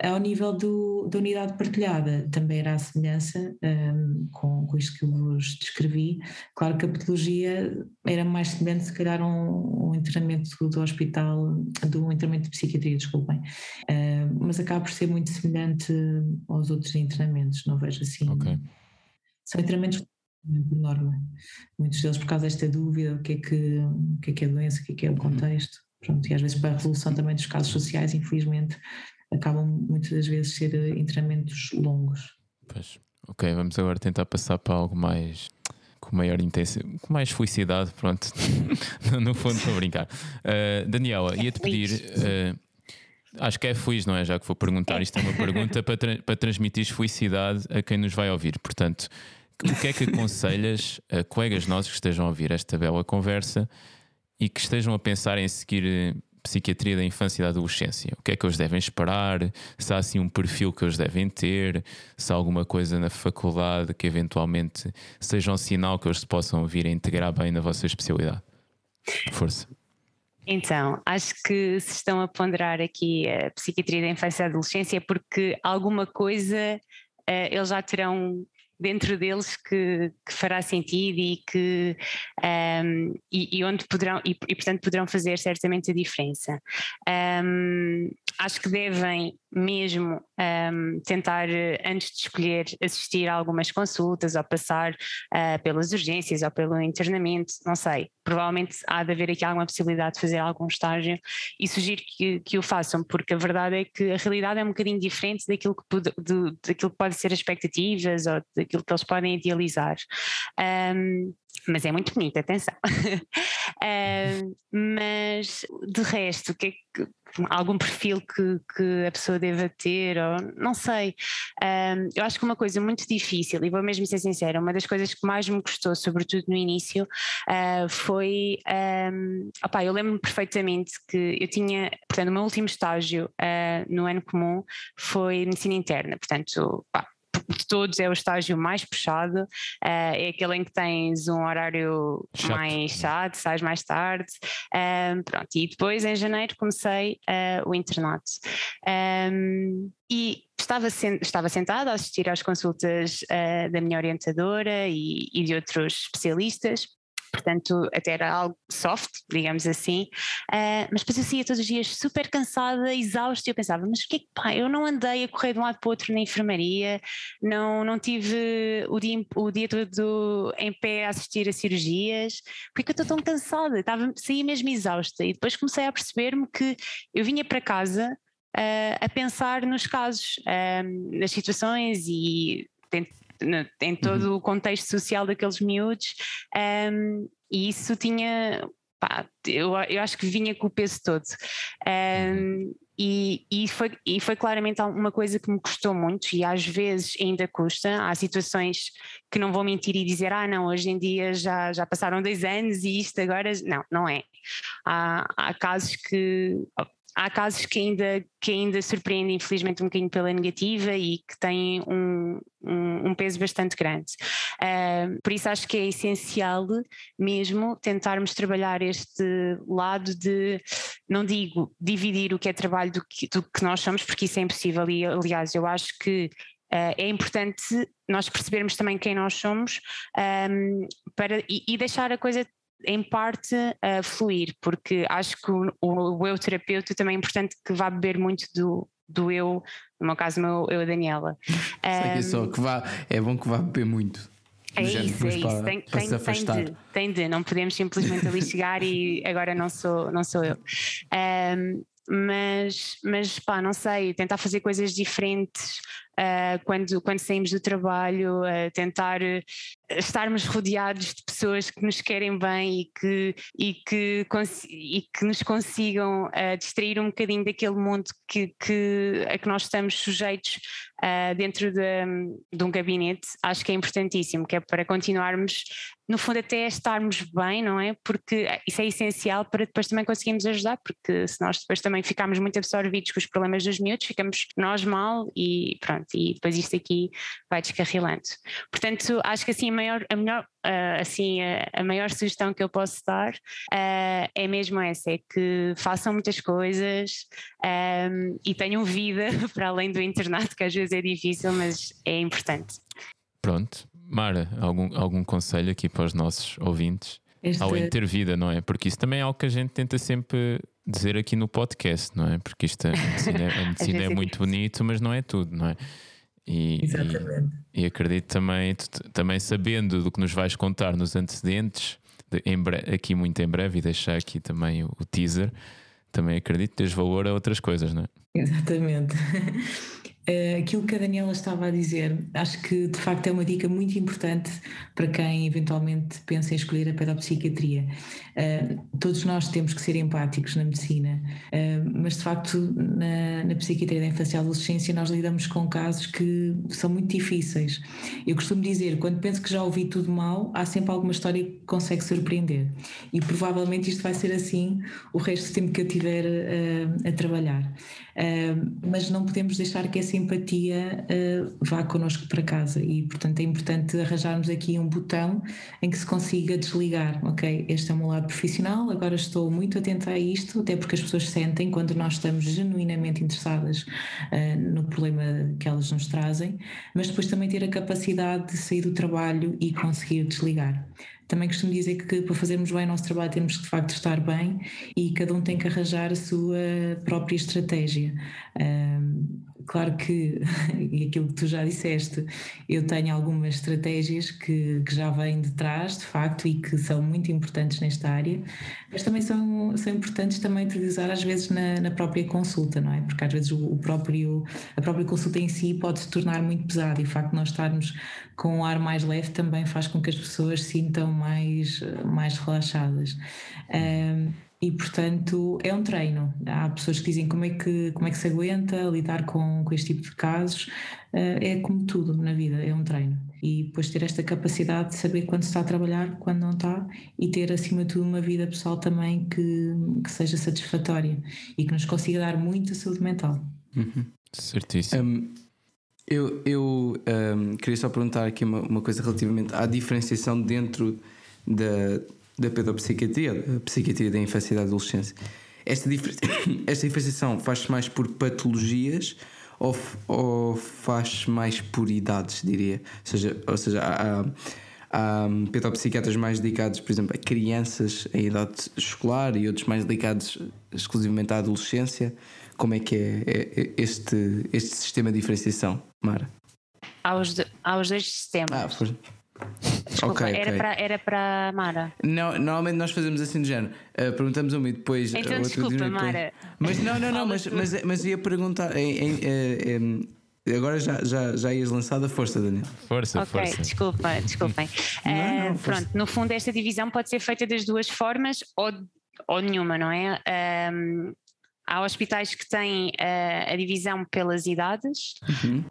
Ao nível do, da unidade partilhada, também era a semelhança um, com, com isto que eu vos descrevi. Claro que a patologia era mais semelhante, se calhar, a um, um internamento do hospital, do internamento de psiquiatria, desculpem, uh, mas acaba por ser muito semelhante aos outros internamentos, não vejo assim. Okay. São internamentos por norma, muitos deles por causa desta dúvida, o que é que, o que, é, que é a doença, o que é que é o uhum. contexto. Pronto, e às vezes para a resolução também dos casos sociais, infelizmente, acabam muitas das vezes ser eh, internamentos longos. Pois, ok, vamos agora tentar passar para algo mais com maior intensidade, com mais felicidade, pronto. no fundo, estou a brincar. Uh, Daniela, é ia-te pedir. Uh, acho que é feliz, não é? Já que vou perguntar, isto é uma pergunta para, tra para transmitir felicidade a quem nos vai ouvir. Portanto, o que é que aconselhas a colegas nossos que estejam a ouvir esta bela conversa e que estejam a pensar em seguir psiquiatria da infância e da adolescência. O que é que eles devem esperar? Se há assim um perfil que eles devem ter? Se há alguma coisa na faculdade que eventualmente seja um sinal que eles se possam vir a integrar bem na vossa especialidade? Força. Então, acho que se estão a ponderar aqui a psiquiatria da infância e da adolescência é porque alguma coisa uh, eles já terão dentro deles que, que fará sentido e que um, e, e, onde poderão e, e, portanto poderão fazer certamente a diferença. Um, acho que devem mesmo um, tentar, antes de escolher, assistir a algumas consultas ou passar uh, pelas urgências ou pelo internamento, não sei. Provavelmente há de haver aqui alguma possibilidade de fazer algum estágio e sugiro que, que o façam, porque a verdade é que a realidade é um bocadinho diferente daquilo que, pode, de, daquilo que pode ser as expectativas ou daquilo que eles podem idealizar. Um, mas é muito bonito, atenção. uh, mas de resto, que, é que algum perfil que, que, a pessoa deva ter, ou não sei. Eu acho que uma coisa muito difícil, e vou mesmo ser sincera, uma das coisas que mais me custou, sobretudo no início, uh, foi. Um, opa, eu lembro-me perfeitamente que eu tinha, portanto, o meu último estágio no ano comum foi medicina interna, portanto, pá, de todos é o estágio mais puxado, uh, é aquele em que tens um horário chato. mais chato, sais mais tarde. Um, pronto, e depois em janeiro comecei uh, o internato. Um, e estava, sen estava sentada a assistir às consultas uh, da minha orientadora e, e de outros especialistas portanto até era algo soft, digamos assim, uh, mas depois eu saía todos os dias super cansada, exausta, e eu pensava, mas o que é que pá, eu não andei a correr de um lado para o outro na enfermaria, não, não tive o dia, o dia todo em pé a assistir a cirurgias, porque eu estou tão cansada, estava, saía mesmo exausta, e depois comecei a perceber-me que eu vinha para casa uh, a pensar nos casos, uh, nas situações e em todo uhum. o contexto social daqueles miúdos, um, e isso tinha. Pá, eu, eu acho que vinha com o peso todo. Um, e, e, foi, e foi claramente uma coisa que me custou muito e às vezes ainda custa. Há situações que não vou mentir e dizer, ah, não, hoje em dia já, já passaram dois anos e isto agora. Não, não é. Há, há casos que, há casos que ainda, que ainda surpreendem, infelizmente, um bocadinho pela negativa e que têm um, um, um peso bastante grande. Uh, por isso acho que é essencial mesmo tentarmos trabalhar este lado de, não digo dividir o que é trabalho do que, do que nós somos, porque isso é impossível, e aliás, eu acho que Uh, é importante nós percebermos também quem nós somos um, para, e, e, deixar a coisa em parte a fluir, porque acho que o, o, eu terapeuta também é importante que vá beber muito do, do eu, no meu caso, meu, eu a Daniela. Um, que só que vá, é bom que vá beber muito. É isso, é isso. Para, tem, para tem, tem, de, tem de, não podemos simplesmente ali chegar e agora não sou, não sou eu. Um, mas, mas pá, não sei, tentar fazer coisas diferentes uh, quando, quando saímos do trabalho, uh, tentar uh, estarmos rodeados de pessoas que nos querem bem e que, e que, e que nos consigam distrair um bocadinho daquele mundo que, que, a que nós estamos sujeitos dentro de, de um gabinete, acho que é importantíssimo, que é para continuarmos no fundo até estarmos bem, não é? Porque isso é essencial para depois também conseguirmos ajudar, porque se nós depois também ficarmos muito absorvidos com os problemas dos miúdos, ficamos nós mal e pronto, e depois isto aqui vai descarrilando. Portanto, acho que assim a maior, a melhor, uh, assim, a, a, maior sugestão que eu posso dar uh, é mesmo essa, é que façam muitas coisas um, e tenham vida para além do internato, que às vezes é difícil, mas é importante. Pronto. Mara, algum, algum conselho aqui para os nossos ouvintes? Este... Ao em ter vida, não é? Porque isso também é algo que a gente tenta sempre dizer aqui no podcast, não é? Porque isto, a medicina, a medicina é muito bonito, mas não é tudo, não é? E, Exatamente. E, e acredito também, também sabendo do que nos vais contar nos antecedentes, de, breve, aqui muito em breve, e deixar aqui também o, o teaser, também acredito que tens valor a outras coisas, não é? Exatamente. Uh, aquilo que a Daniela estava a dizer, acho que de facto é uma dica muito importante para quem eventualmente pensa em escolher a pedopsiquiatria. Uh, todos nós temos que ser empáticos na medicina, uh, mas de facto na, na psiquiatria da infância e adolescência nós lidamos com casos que são muito difíceis. Eu costumo dizer, quando penso que já ouvi tudo mal, há sempre alguma história que consegue surpreender. E provavelmente isto vai ser assim o resto do tempo que eu tiver a trabalhar mas não podemos deixar que essa empatia uh, vá connosco para casa e, portanto, é importante arranjarmos aqui um botão em que se consiga desligar. Ok, este é o meu lado profissional, agora estou muito atenta a isto, até porque as pessoas sentem quando nós estamos genuinamente interessadas uh, no problema que elas nos trazem, mas depois também ter a capacidade de sair do trabalho e conseguir desligar também costumo dizer que para fazermos bem o nosso trabalho temos que de facto estar bem e cada um tem que arranjar a sua própria estratégia. Um, claro que, e aquilo que tu já disseste, eu tenho algumas estratégias que, que, já vêm de trás, de facto, e que são muito importantes nesta área, mas também são, são importantes também utilizar às vezes na, na própria consulta, não é? Porque às vezes o, o, próprio, a própria consulta em si pode se tornar muito pesada e o facto de nós estarmos com um ar mais leve também faz com que as pessoas se sintam mais, mais relaxadas. Um, e portanto é um treino. Há pessoas que dizem como é que, como é que se aguenta lidar com, com este tipo de casos. Uh, é como tudo na vida, é um treino. E depois ter esta capacidade de saber quando está a trabalhar, quando não está, e ter acima de tudo uma vida pessoal também que, que seja satisfatória e que nos consiga dar muita saúde mental. Uhum. Certíssimo. Um, eu eu um, queria só perguntar aqui uma, uma coisa relativamente à diferenciação dentro da da pedopsiquiatria, da psiquiatria da infância e da adolescência. Esta, esta diferenciação faz-se mais por patologias ou, ou faz mais por idades, diria? Ou seja, ou seja há, há um, pedopsiquiatras mais dedicados, por exemplo, a crianças em idade escolar e outros mais dedicados exclusivamente à adolescência. Como é que é, é, é este, este sistema de diferenciação, Mara? Aos, de, aos dois sistemas. Ah. Desculpa, okay, era, okay. Para, era para Mara. Não, normalmente nós fazemos assim de género. Uh, perguntamos um e depois. Então, desculpa, Mara. Mas não, não, não, mas, mas, mas ia perguntar. Em, em, em, Agora já, já, já ias lançar a força, Daniel. Força, okay, força. Desculpa, desculpem. Não, não, uh, pronto, no fundo, esta divisão pode ser feita das duas formas ou, ou nenhuma, não é? Um, Há hospitais que têm uh, a divisão pelas idades uhum.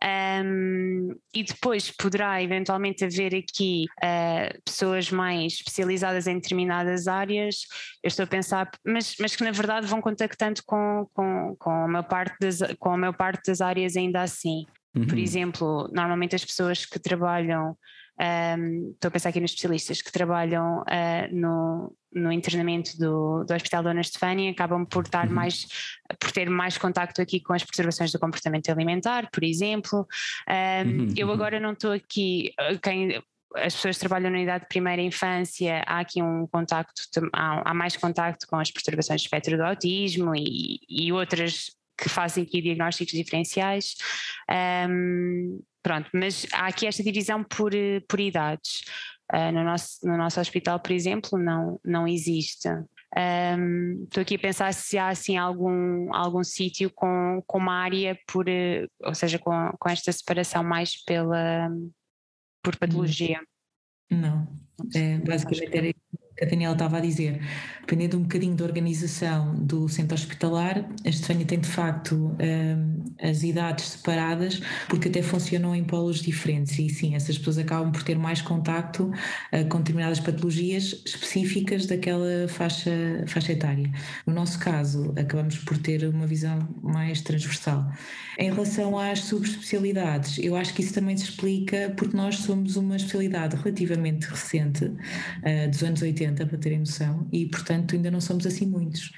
um, e depois poderá eventualmente haver aqui uh, pessoas mais especializadas em determinadas áreas. Eu estou a pensar, mas, mas que na verdade vão contactando com, com, com, a, maior parte das, com a maior parte das áreas ainda assim. Uhum. Por exemplo, normalmente as pessoas que trabalham um, estou a pensar aqui nos especialistas que trabalham uh, no, no internamento do, do Hospital Dona Estefânia acabam por estar uhum. mais por ter mais contacto aqui com as perturbações do comportamento alimentar, por exemplo. Um, uhum. Eu uhum. agora não estou aqui ah, quem as pessoas que trabalham na idade de primeira infância, há aqui um contacto, há, há mais contacto com as perturbações de espectro do autismo e, e outras que fazem aqui diagnósticos diferenciais. Um, Pronto, mas há aqui esta divisão por, eh, por idades. Uh, no, nosso, no nosso hospital, por exemplo, não, não existe. Um, estou aqui a pensar se há assim algum, algum sítio com, com uma área por, eh, ou seja, com, com esta separação mais pela por patologia. Não, é, basicamente era a Daniela estava a dizer, dependendo um bocadinho da organização do centro hospitalar, a Estefânia tem de facto um, as idades separadas, porque até funcionam em polos diferentes e sim, essas pessoas acabam por ter mais contacto uh, com determinadas patologias específicas daquela faixa, faixa etária. No nosso caso, acabamos por ter uma visão mais transversal. Em relação às subespecialidades, eu acho que isso também se explica porque nós somos uma especialidade relativamente recente, uh, dos anos 80, 80, para terem noção, e portanto ainda não somos assim muitos.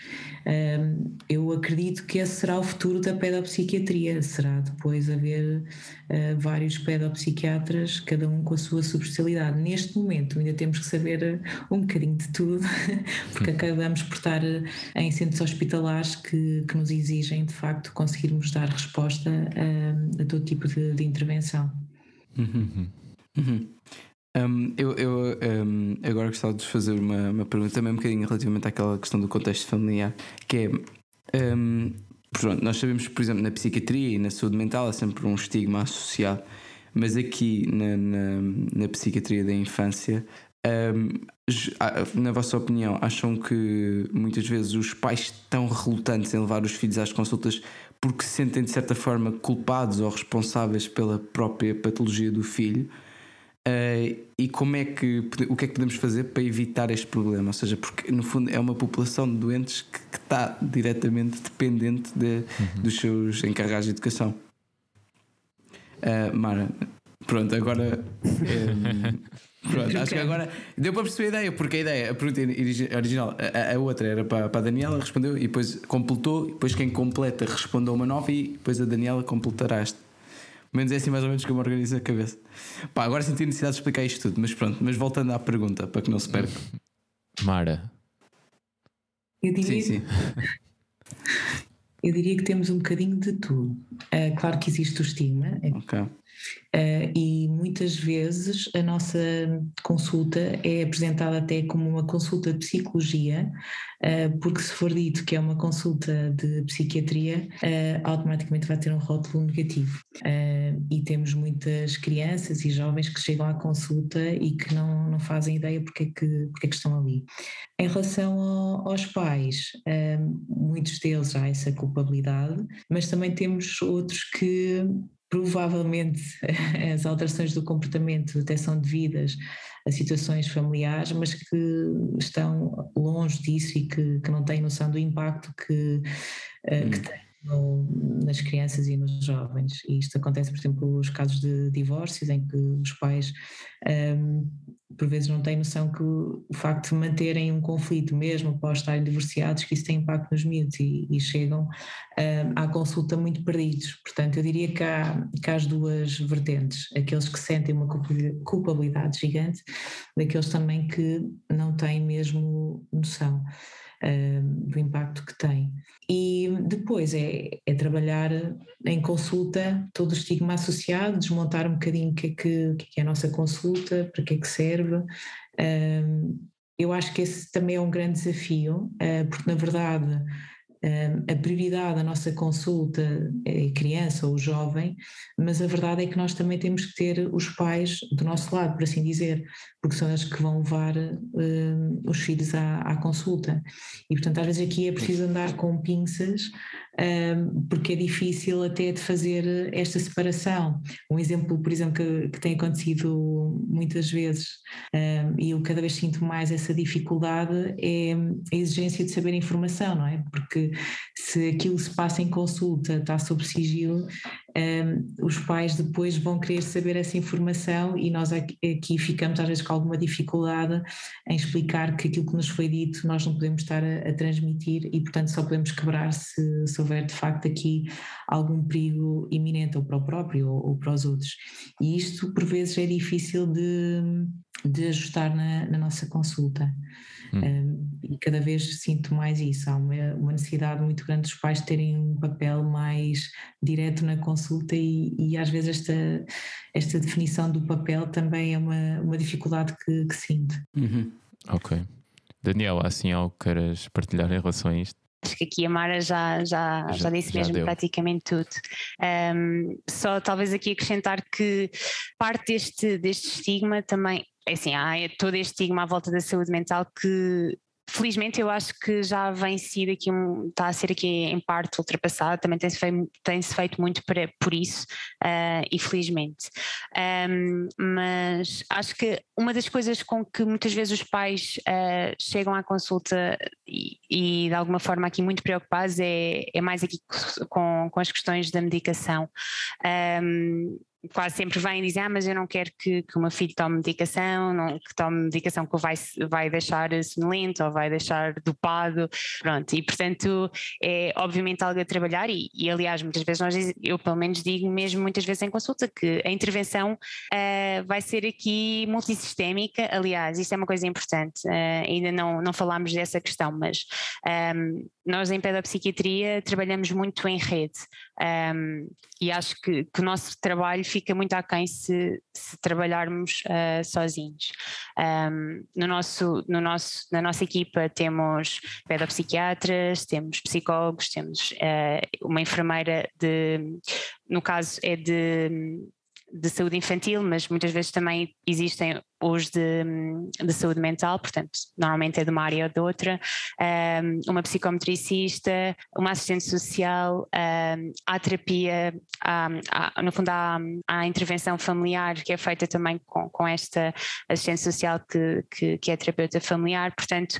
Um, eu acredito que esse será o futuro da pedopsiquiatria, será depois haver uh, vários pedopsiquiatras, cada um com a sua subespecialidade. Neste momento ainda temos que saber um bocadinho de tudo, porque acabamos por estar em centros hospitalares que, que nos exigem de facto conseguirmos dar resposta a, a todo tipo de, de intervenção. Uhum. Uhum. Um, eu, eu um, agora gostava de fazer uma, uma pergunta também um bocadinho relativamente àquela questão do contexto familiar, que é um, pronto, nós sabemos que, por exemplo, na psiquiatria e na saúde mental há sempre um estigma associado, mas aqui na, na, na psiquiatria da infância, na vossa opinião, acham que muitas vezes os pais estão relutantes em levar os filhos às consultas porque se sentem de certa forma culpados ou responsáveis pela própria patologia do filho? Uh, e como é que o que é que podemos fazer para evitar este problema? Ou seja, porque no fundo é uma população de doentes que, que está diretamente dependente de, uhum. dos seus encarregados de educação. Uh, Mara, pronto, agora. Um, pronto, acho que agora deu para perceber a ideia, porque a ideia, a pergunta original, a, a outra era para, para a Daniela, respondeu e depois completou, e depois quem completa respondeu uma nova e depois a Daniela completará esta menos é assim mais ou menos que eu me organizo a cabeça. Pá, agora senti necessidade de explicar isto tudo, mas pronto, mas voltando à pergunta, para que não se perca. Mara. Eu diria, sim, sim. eu diria que temos um bocadinho de tudo. Uh, claro que existe o estigma. Ok. Uh, e muitas vezes a nossa consulta é apresentada até como uma consulta de psicologia, uh, porque se for dito que é uma consulta de psiquiatria, uh, automaticamente vai ter um rótulo negativo. e temos muitas crianças e jovens que chegam à consulta e que não, não fazem ideia porque é que, porque é que estão ali. Em relação ao, aos pais, muitos deles há essa culpabilidade, mas também temos outros que provavelmente as alterações do comportamento até são devidas a situações familiares, mas que estão longe disso e que, que não têm noção do impacto que, eh, hum. que tem no, nas crianças e nos jovens. E isto acontece, por exemplo, nos casos de divórcios, em que os pais um, por vezes não têm noção que o facto de manterem um conflito mesmo após estarem divorciados, que isso tem impacto nos miúdos e, e chegam uh, à consulta muito perdidos. Portanto, eu diria que há, que há as duas vertentes, aqueles que sentem uma culpabilidade gigante, daqueles também que não têm mesmo noção do impacto que tem. E depois é, é, trabalhar em consulta todo o estigma associado, desmontar um bocadinho o que é, que, que é a nossa consulta, para que é que serve. eu acho que esse também é um grande desafio, ah, porque na verdade a prioridade da nossa consulta é a criança ou o jovem, mas a verdade é que nós também temos que ter os pais do nosso lado, por assim dizer, porque são eles que vão levar uh, os filhos à, à, consulta. E portanto, às vezes aqui é preciso andar com pinças, porque é difícil até de fazer esta separação. Um exemplo, por exemplo, que, que tem acontecido muitas vezes, e eu cada vez sinto mais essa dificuldade, é a exigência de saber informação, não é? Porque se aquilo se passa em consulta, está sob sigilo, um, os pais depois vão querer saber essa informação e nós aqui, ficamos às vezes com alguma dificuldade em explicar que aquilo que nos foi dito nós não podemos estar a, a transmitir e portanto só podemos quebrar se, se, houver de facto aqui algum perigo iminente ou para o próprio ou, ou para os outros. E isto por vezes é difícil de, de ajustar na, na nossa consulta. Hum. Um, e cada vez sinto mais isso. Há uma, uma, necessidade muito grande dos pais terem um papel mais direto na consulta, e, e às vezes esta, esta definição do papel também é uma, uma dificuldade que, que sinto. Uhum. Ok. Daniel, há assim algo que queiras partilhar em relação a isto? Acho que aqui a Mara já, já, já, já disse já mesmo deu. praticamente tudo. Um, só talvez aqui acrescentar que parte deste, deste estigma também é assim, há todo este estigma à volta da saúde mental que felizmente eu acho que já vem sido aqui está a ser aqui em parte ultrapassado, também tem-se feito, tem feito muito para, por isso uh, e felizmente. Um, mas acho que uma das coisas com que muitas vezes os pais uh, chegam à consulta e, e, de alguma forma aqui muito preocupados é, é mais aqui com, com as questões da medicação. Um, quase sempre vêm dizer, ah, mas eu não quero que, que o meu filho tome medicação, não, que tome medicação que vai, vai deixar sonolento ou vai deixar dopado, pronto, e portanto é obviamente algo a trabalhar e, e aliás muitas vezes nós, eu pelo menos digo mesmo muitas vezes em consulta que a intervenção uh, vai ser aqui multissistémica, aliás isto é uma coisa importante, uh, ainda não, não falámos dessa questão, mas um, ehm, nós em pedopsiquiatria trabalhamos muito em rede um, e acho que, que, o nosso trabalho fica muito aquém se, se trabalharmos uh, sozinhos. Um, no nosso, no nosso, na nossa equipa temos pedopsiquiatras, temos psicólogos, temos uh, uma enfermeira de, no caso é de de saúde infantil, mas muitas vezes também existem os de, de saúde mental, portanto, normalmente é de uma área ou de outra, uma psicometricista, uma assistente social, há terapia, há, há, no fundo há, há intervenção familiar que é feita também com, com esta assistente social que, que, que é terapeuta familiar, portanto,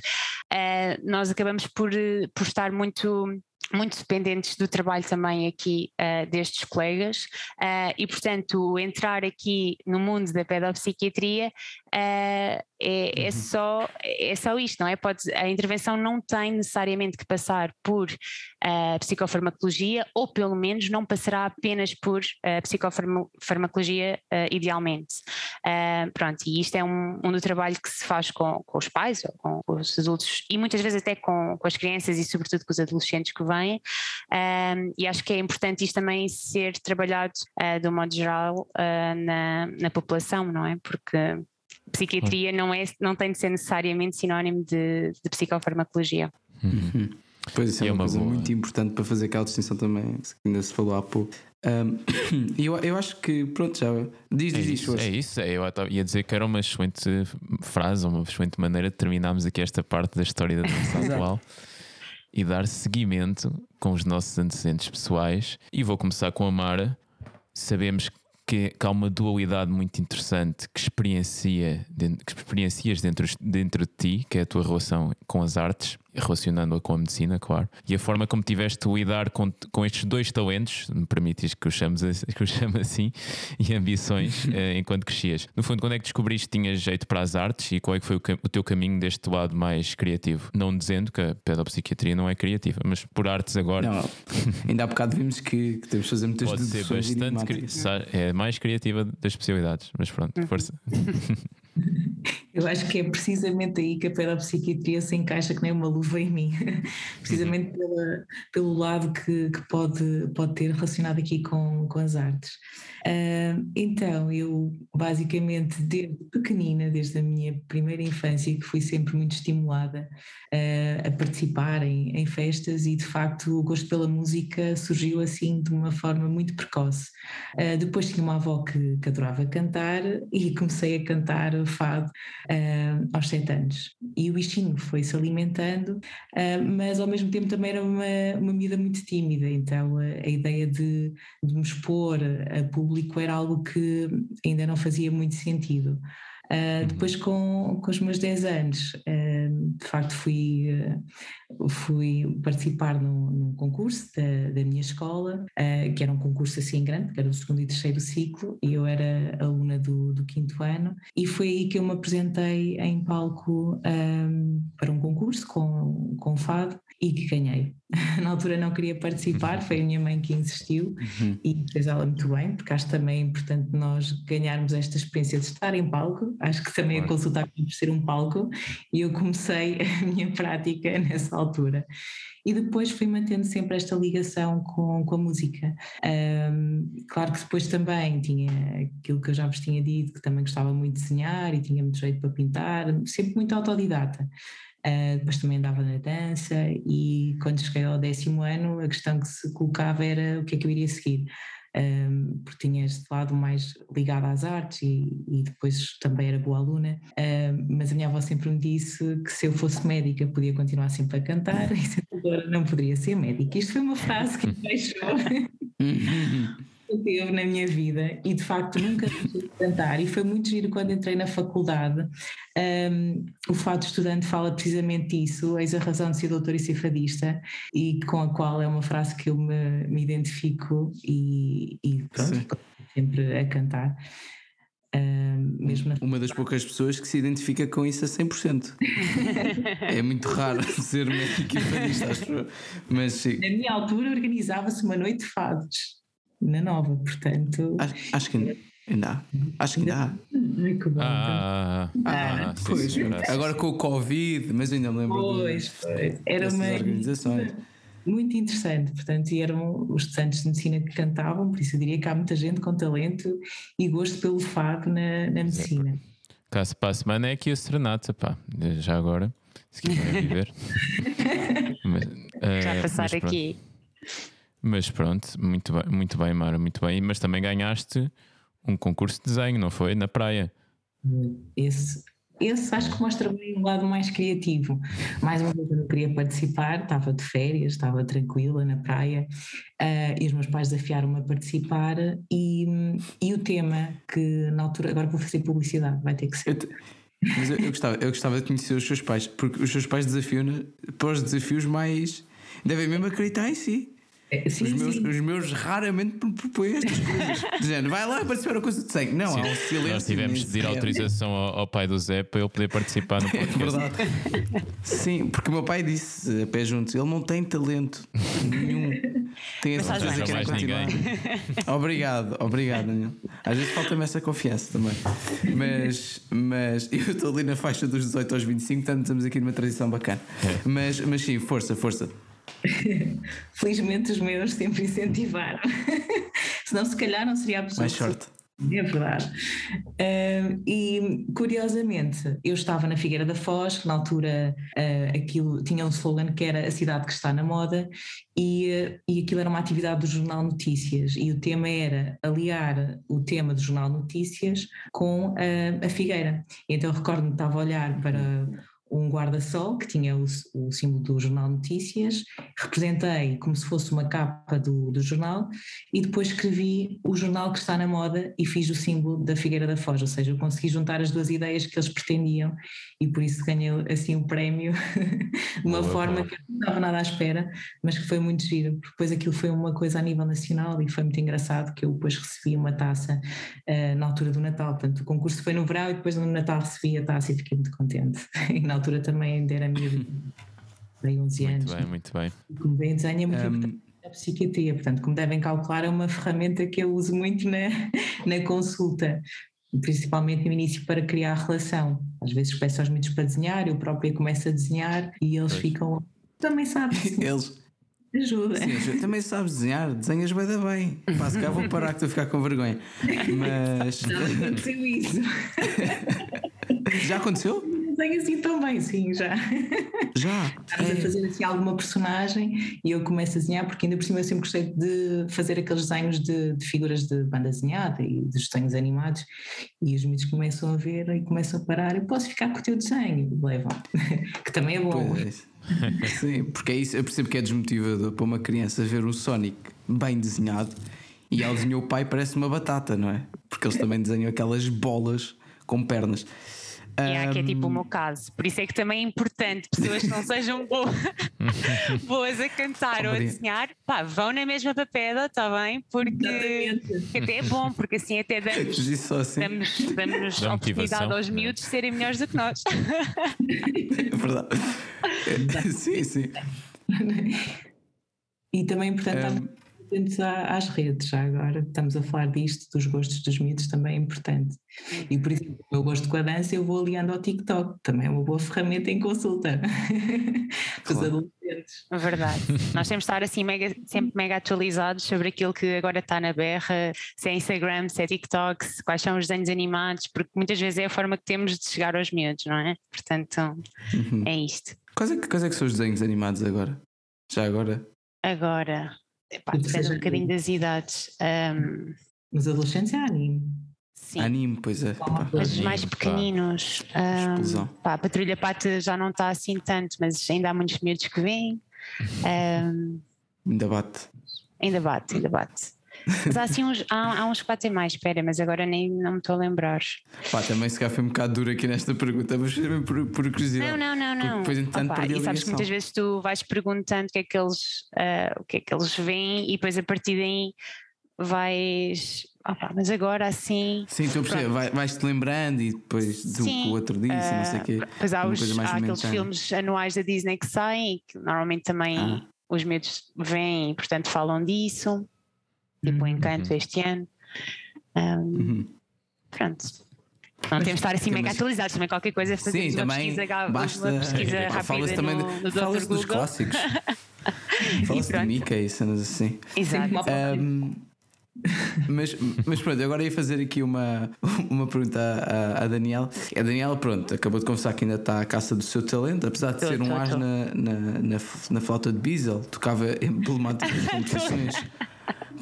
ah, nós acabamos por, por estar muito muito dependentes do trabalho também aqui uh, destes colegas. Uh, e portanto entrar aqui no mundo da pedopsiquiatria uh, é, é, uhum. só, é só isto, não é? Pode, a intervenção não tem necessariamente que passar por uh, psicofarmacologia, ou pelo menos não passará apenas por uh, psicofarmacologia, uh, idealmente. Pronto, e isto é um, um do trabalho que se faz com, com os pais, ou com, com, os adultos, e muitas vezes até com, com as crianças e sobretudo com os adolescentes que vêm, e acho que é importante isto também ser trabalhado de um modo geral na, na população, não é? Porque psiquiatria não, é, não tem de ser necessariamente sinónimo de, de psicofarmacologia. Uhum. Pois isso é, é uma, uma coisa boa. muito importante para fazer aquela distinção também, que ainda se falou há pouco. Um, eu, eu acho que, pronto, já. Diz, é diz isso, É isso, é, eu ia dizer que era uma excelente frase, uma excelente maneira de terminarmos aqui esta parte da história da dança atual e dar seguimento com os nossos antecedentes pessoais. E vou começar com a Mara. Sabemos que, que há uma dualidade muito interessante que, experiencia, que experiencias dentro, dentro de ti, que é a tua relação com as artes. Relacionando-a com a medicina, claro. E a forma como tiveste de lidar com, com estes dois talentos, me permites que os chames que os chame assim, e ambições eh, enquanto crescias. No fundo, quando é que descobriste que tinhas jeito para as artes e qual é que foi o, o teu caminho deste lado mais criativo? Não dizendo que a pedopsiquiatria não é criativa, mas por artes agora. Não, ainda há bocado vimos que, que temos de fazer muitas Pode ser bastante. É mais criativa das especialidades, mas pronto, uhum. força. Eu acho que é precisamente aí que a pedopsiquiatria se encaixa que nem uma luva em mim, precisamente pela, pelo lado que, que, pode, pode ter relacionado aqui com, com as artes. Uh, então, eu basicamente desde pequenina, desde a minha primeira infância, que fui sempre muito estimulada uh, a participar em, em, festas e de facto o gosto pela música surgiu assim de uma forma muito precoce. Uh, depois tinha uma avó que, que adorava cantar e comecei a cantar fado aos sete anos. E o bichinho foi-se alimentando, mas ao mesmo tempo também era uma, uma muito tímida, então a, a ideia de, de me expor a público público era algo que ainda não fazia muito sentido. Uh, depois, com, com os meus 10 anos, uh, de facto, fui, uh, fui participar num, num concurso da, da, minha escola, que era um concurso assim grande, que era o segundo e terceiro ciclo, e eu era aluna do, do quinto ano, e foi aí que eu me apresentei em palco um, para um concurso com, com fado e que ganhei. Na altura não queria participar, foi a minha mãe que insistiu uhum. e fez ela muito bem, porque acho também importante nós ganharmos esta experiência de estar em palco. Acho que também a consulta por ser um palco e eu comecei a minha prática nessa altura. E depois fui mantendo sempre esta ligação com, com a música. Um, claro que depois também tinha aquilo que eu já vos tinha dito, que também gostava muito de desenhar e tinha muito jeito para pintar, sempre muito autodidata. Uh, depois também andava na dança e quando cheguei ao décimo ano a questão que se colocava era o que é que eu iria seguir. Um, porque tinha este lado mais ligado às artes e, e depois também era boa aluna, um, mas a minha avó sempre me disse que se eu fosse médica podia continuar sempre a cantar e se agora não poderia ser médica. Isto foi uma frase que me deixou. teve na minha vida e de facto nunca deixei de cantar e foi muito giro quando entrei na faculdade um, o fato estudante fala precisamente isso, eis a razão de ser doutor e ser fadista e com a qual é uma frase que eu me, me identifico e, e pronto, sempre a cantar mesmo Uma das poucas pessoas que se identifica com isso a 100%. é muito raro ser e fadista, acho Mas sim. Na minha altura organizava-se uma noite de fados na nova, portanto. Acho, acho que ainda há. Acho que ainda há. Ai, que bom. Ah, então. ah, ah, pois, sim, agora com o Covid, mas ainda me lembro. Pois, pois. Era uma. organizações. Muito interessante, portanto, e eram os estudantes de medicina que cantavam, por isso eu diria que há muita gente com talento e gosto pelo fado na, na medicina. Caso para a semana é aqui a serenata, pá, já agora, se quiserem viver. mas, uh, já passar aqui. Mas pronto, muito bem, muito bem, Mara, muito bem. Mas também ganhaste um concurso de desenho, não foi? Na praia. Esse, esse acho que mostra bem um lado mais criativo. Mais uma vez eu não queria participar, estava de férias, estava tranquila na praia uh, e os meus pais desafiaram-me a participar e, e o tema que na altura, agora vou fazer publicidade, vai ter que ser. Eu mas eu, eu, gostava, eu gostava de conhecer os seus pais, porque os seus pais desafiam para os desafios mais. devem mesmo acreditar em si. É, sim, os, meus, os meus raramente propõem estas coisas. Dizendo, vai lá participar da coisa de sangue. Não, sim. há um silêncio. Nós tivemos de pedir autorização ao, ao, pai do Zé para ele poder participar no é podcast. É verdade. sim, porque o meu pai disse a pé juntos: ele não tem talento nenhum. Tem essa certeza que mais continuar. Obrigado, obrigado, Daniel. Às vezes falta-me essa confiança também. Mas, mas eu estou ali na faixa dos 18 aos 25, portanto estamos aqui numa transição bacana. É. Mas, mas sim, força, força. Felizmente os meus sempre incentivaram. Senão, se calhar, não seria a pessoa. Mais sorte. É verdade. Uh, e curiosamente, eu estava na Figueira da Foz, que na altura uh, aquilo tinha um slogan que era a cidade que está na moda, e, e aquilo era uma atividade do Jornal Notícias, e o tema era aliar o tema do Jornal Notícias com a Figueira. Então recordo-me, estava a olhar para um guarda-sol que tinha o, o, símbolo do Jornal Notícias, representei como se fosse uma capa do, do, jornal e depois escrevi o jornal que está na moda e fiz o símbolo da Figueira da Foz, ou seja, eu consegui juntar as duas ideias que eles pretendiam e por isso ganhei assim o um prémio de uma boa, forma boa. que eu não estava nada à espera, mas que foi muito giro, porque depois aquilo foi uma coisa a nível nacional e foi muito engraçado que eu depois recebi uma taça uh, na altura do Natal, portanto o concurso foi no verão e depois no Natal recebi a taça e fiquei muito contente. E na altura também ainda era miúdo, tenho 11 muito anos. Muito bem, muito bem. Como bem desenho é muito um... importante a psiquiatria, portanto, como devem calcular, é uma ferramenta que eu uso muito na, na consulta, principalmente no início para criar relação. Às vezes peço aos miúdos para desenhar, eu própria começo a desenhar e eles pois. ficam. Também sabes. eles. Ajuda. Sim, também sabes desenhar, desenhas bem da bem. Passo cá, vou parar que estou a ficar com vergonha. Mas. Não aconteceu isso. Já aconteceu? Desenho assim também, sim, já. Já? Estamos é. a fazer assim alguma personagem e eu começo a desenhar, porque ainda por cima eu sempre gostei de fazer aqueles desenhos de, de figuras de banda desenhada e de desenhos animados e os miúdos começam a ver e começam a parar, eu posso ficar com o teu desenho, levam, que também é bom. Pois. Sim, porque é isso, eu percebo que é desmotivador para uma criança ver um Sonic bem desenhado e ela desenhou o pai parece uma batata, não é? Porque eles também desenham aquelas bolas com pernas. Yeah, que é tipo o meu caso. Por isso é que também é importante pessoas que não sejam boas, boas a cantar ou a desenhar, pá, vão na mesma papeda, está bem? Porque até é bom, porque assim até damos, assim. damos, damos a oportunidade aos miúdos de serem melhores do que nós. É verdade. sim, sim. E também, portanto, um, atentos às redes, já agora estamos a falar disto, dos gostos dos miúdos também é importante. E por exemplo, o meu gosto com a dança eu vou aliando ao TikTok, também é uma boa ferramenta em consulta. Os adolescentes. É verdade. Nós temos de estar assim mega, sempre mega atualizados sobre aquilo que agora está na berra, se é Instagram, se é TikTok, quais são os desenhos animados, porque muitas vezes é a forma que temos de chegar aos miúdos, não é? Portanto, uhum. é isto. Quais é, que, quais é que são os desenhos animados agora? Já agora? Agora. Epá, depende um bocadinho das idades. Um, Mas adolescentes é anime. Sim. Anime, pois é. Mas os mais pequeninos. Um, pá, a Patrulha Pata já não está assim tanto, mas ainda há muitos miúdos que vêm. Um, ainda bate. Ainda bate, ainda bate. Mas há, assim uns, há, há uns que batem mais, espera, mas agora nem não me estou a lembrar. Pá, também se calhar foi um bocado duro aqui nesta pergunta, mas por, por curiosidade. Não, não, não, não. Depois, entretanto, Opa, e sabes que muitas vezes tu vais perguntando o que é que eles, uh, o que é que eles veem e depois a partir daí vais. Opa, mas agora assim. Sim, estou a perceber, vai, vais-te lembrando e depois do Sim, que o outro disse, uh, não sei o quê. Pois há, os, há aqueles filmes anuais da Disney que saem que normalmente também ah. os medos vêm e portanto falam disso tipo o uhum. Encanto uhum. este ano. Um, uhum. Pronto. Não temos de estar assim mega atualizados, também qualquer coisa fazemos Sim, uma também pesquisa, basta, uma pesquisa é, rápida fala também no, no fala dos clássicos. Fala-se de Mickey e cenas assim. Exato. Um, mas, mas pronto, agora ia fazer aqui uma, uma pergunta à, à Daniela. A Daniela, pronto, acabou de confessar que ainda está à caça do seu talento, apesar de tô, ser um as na, na, na, na flauta de Beazle, tocava emblemáticas competições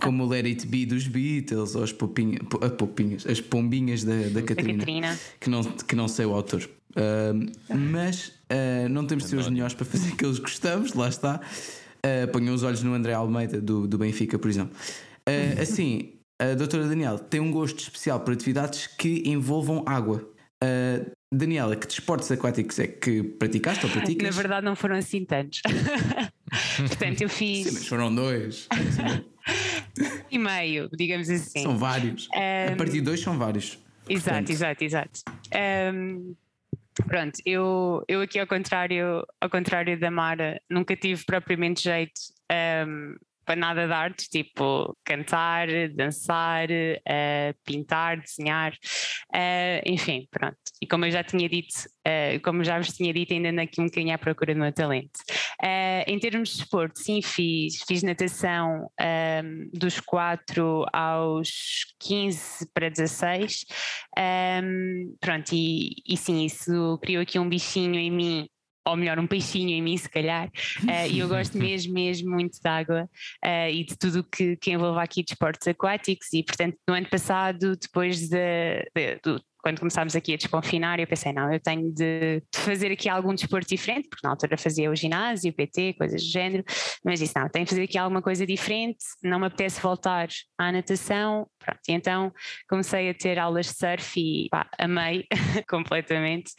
como o Let It Be dos Beatles ou as, popinha, uh, popinhas, as pombinhas da, da Catarina, Catarina, Que, não, que não sei o autor. Uh, mas uh, não temos de ser os melhores para fazer que eles gostamos, lá está. Uh, ponham os olhos no André Almeida do, do Benfica, por exemplo. Uh, assim, a doutora Daniela tem um gosto especial por atividades que envolvam água. Uh, Daniela, que desportos aquáticos é que praticaste ou praticas? Na verdade, não foram assim tantos. Portanto, eu fiz. Sim, mas foram dois. E meio, digamos assim. São vários. Um... A partir de dois são vários. Exato, exato, exato. Um... Pronto, eu, eu aqui ao contrário, ao contrário da Mara, nunca tive propriamente jeito um, para nada de artes, tipo cantar, dançar, uh, pintar, desenhar, uh, enfim, pronto. E como eu já tinha dito, uh, como já vos tinha dito, ainda ando aqui um bocadinho à procura do meu talento. em termos de esporte, sim, fiz, fiz natação um, dos 4 aos 15 para 16. Um, pronto, e, e sim, isso criou aqui um bichinho em mim ou melhor, um peixinho em mim, se calhar, uh, e eu gosto mesmo, mesmo muito de água uh, e de tudo que, que envolve aqui de esportes aquáticos, e portanto, no ano passado, depois de, de, de quando começámos aqui a desconfinar, eu pensei, não, eu tenho de, fazer aqui algum desporto diferente, porque na altura fazia o ginásio, o PT, coisas do género, mas disse, não, tenho de fazer aqui alguma coisa diferente, não me apetece voltar à natação, pronto, e então comecei a ter aulas de surf e pá, amei completamente,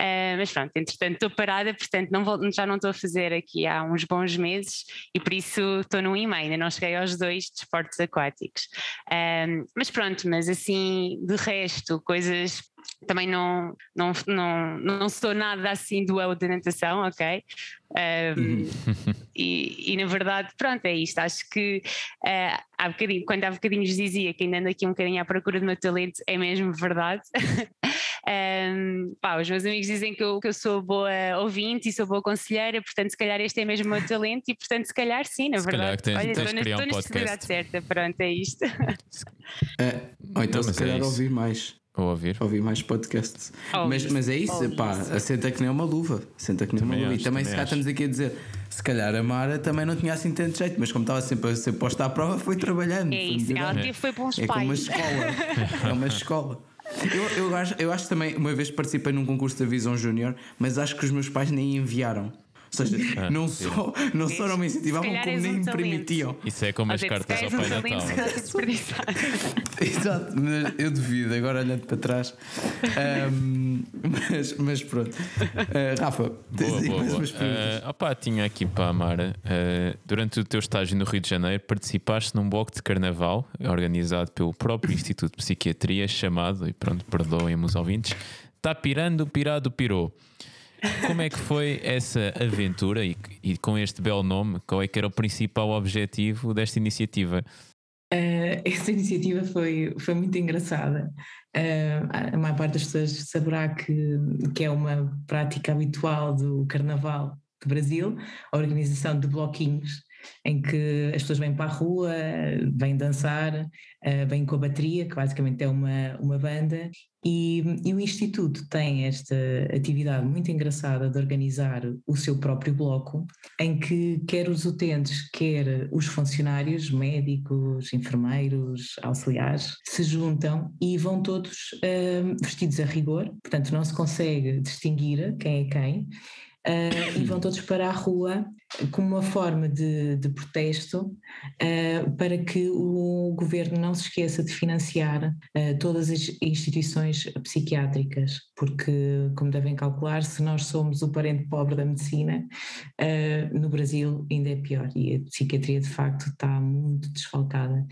uh, mas pronto, entretanto estou parada, portanto não vou, já não estou a fazer aqui há uns bons meses e por isso estou no IMA, ainda não cheguei aos dois desportos aquáticos, um, mas pronto, mas assim, de resto, coisas também não, não, não, não sou nada assim do eu de natação, ok? Um, uhum. e, e, na verdade, pronto, é isto. Acho que uh, há bocadinho, quando há bocadinhos dizia que ainda ando aqui um bocadinho à procura do meu talento, é mesmo verdade. um, pá, os meus amigos dizem que eu, que eu sou boa ouvinte e sou boa conselheira, portanto, se calhar este é mesmo o meu talento e, portanto, se calhar sim, na se verdade. Calhar Olha, estou, na, estou um certa, pronto, é isto. É, ou então, não, se calhar, é ouvir mais. Ou ouvir. Ouvir mais podcasts. mas, mas é isso, pá, assenta que nem uma luva. Senta que nem também uma luva. Acho, e também, também se cá estamos aqui a dizer, se calhar a Mara também não tinha assim tanto jeito, mas como estava sempre a ser posta à prova, foi trabalhando. É isso, ela teve, foi para uns é pais. É uma escola. é uma escola. Eu, eu, acho, eu acho também, uma vez participei num concurso da Visão Júnior, mas acho que os meus pais nem enviaram. Ou seja, ah, não, só, não só não me incentivavam, como nem me permitiam. Isso é como as cartas ao Pai Natal. Exato, mas eu duvido, agora olhando para trás. Um, mas, mas pronto. Uh, Rafa, boa, boa, boa. Uh, opa, tinha aqui para a Mara. Uh, durante o teu estágio no Rio de Janeiro, participaste num bloco de carnaval organizado pelo próprio Instituto de Psiquiatria, chamado, e pronto, perdoem-me os ouvintes, Tá pirando, pirado, pirou. Como é que foi essa aventura e, e, com este belo nome, qual é que era o principal objetivo desta iniciativa? Uh, essa iniciativa foi, foi muito engraçada. Uh, a maior parte das pessoas saberá que, que é uma prática habitual do Carnaval do Brasil, a organização de bloquinhos em que as pessoas vêm para a rua, vêm dançar, uh, vêm com a bateria, que basicamente é uma, uma banda, e, e, o Instituto tem esta atividade muito engraçada de organizar o seu próprio bloco, em que quer os utentes, quer os funcionários, médicos, enfermeiros, auxiliares, se juntam e vão todos uh, vestidos a rigor, portanto não se consegue distinguir quem é quem, uh, e vão todos para a rua como uma forma de, de protesto uh, para que o governo não se esqueça de financiar uh, todas as instituições psiquiátricas, porque, como devem calcular, se nós somos o parente pobre da medicina, no Brasil ainda é pior. E a psiquiatria de facto está muito desfalcada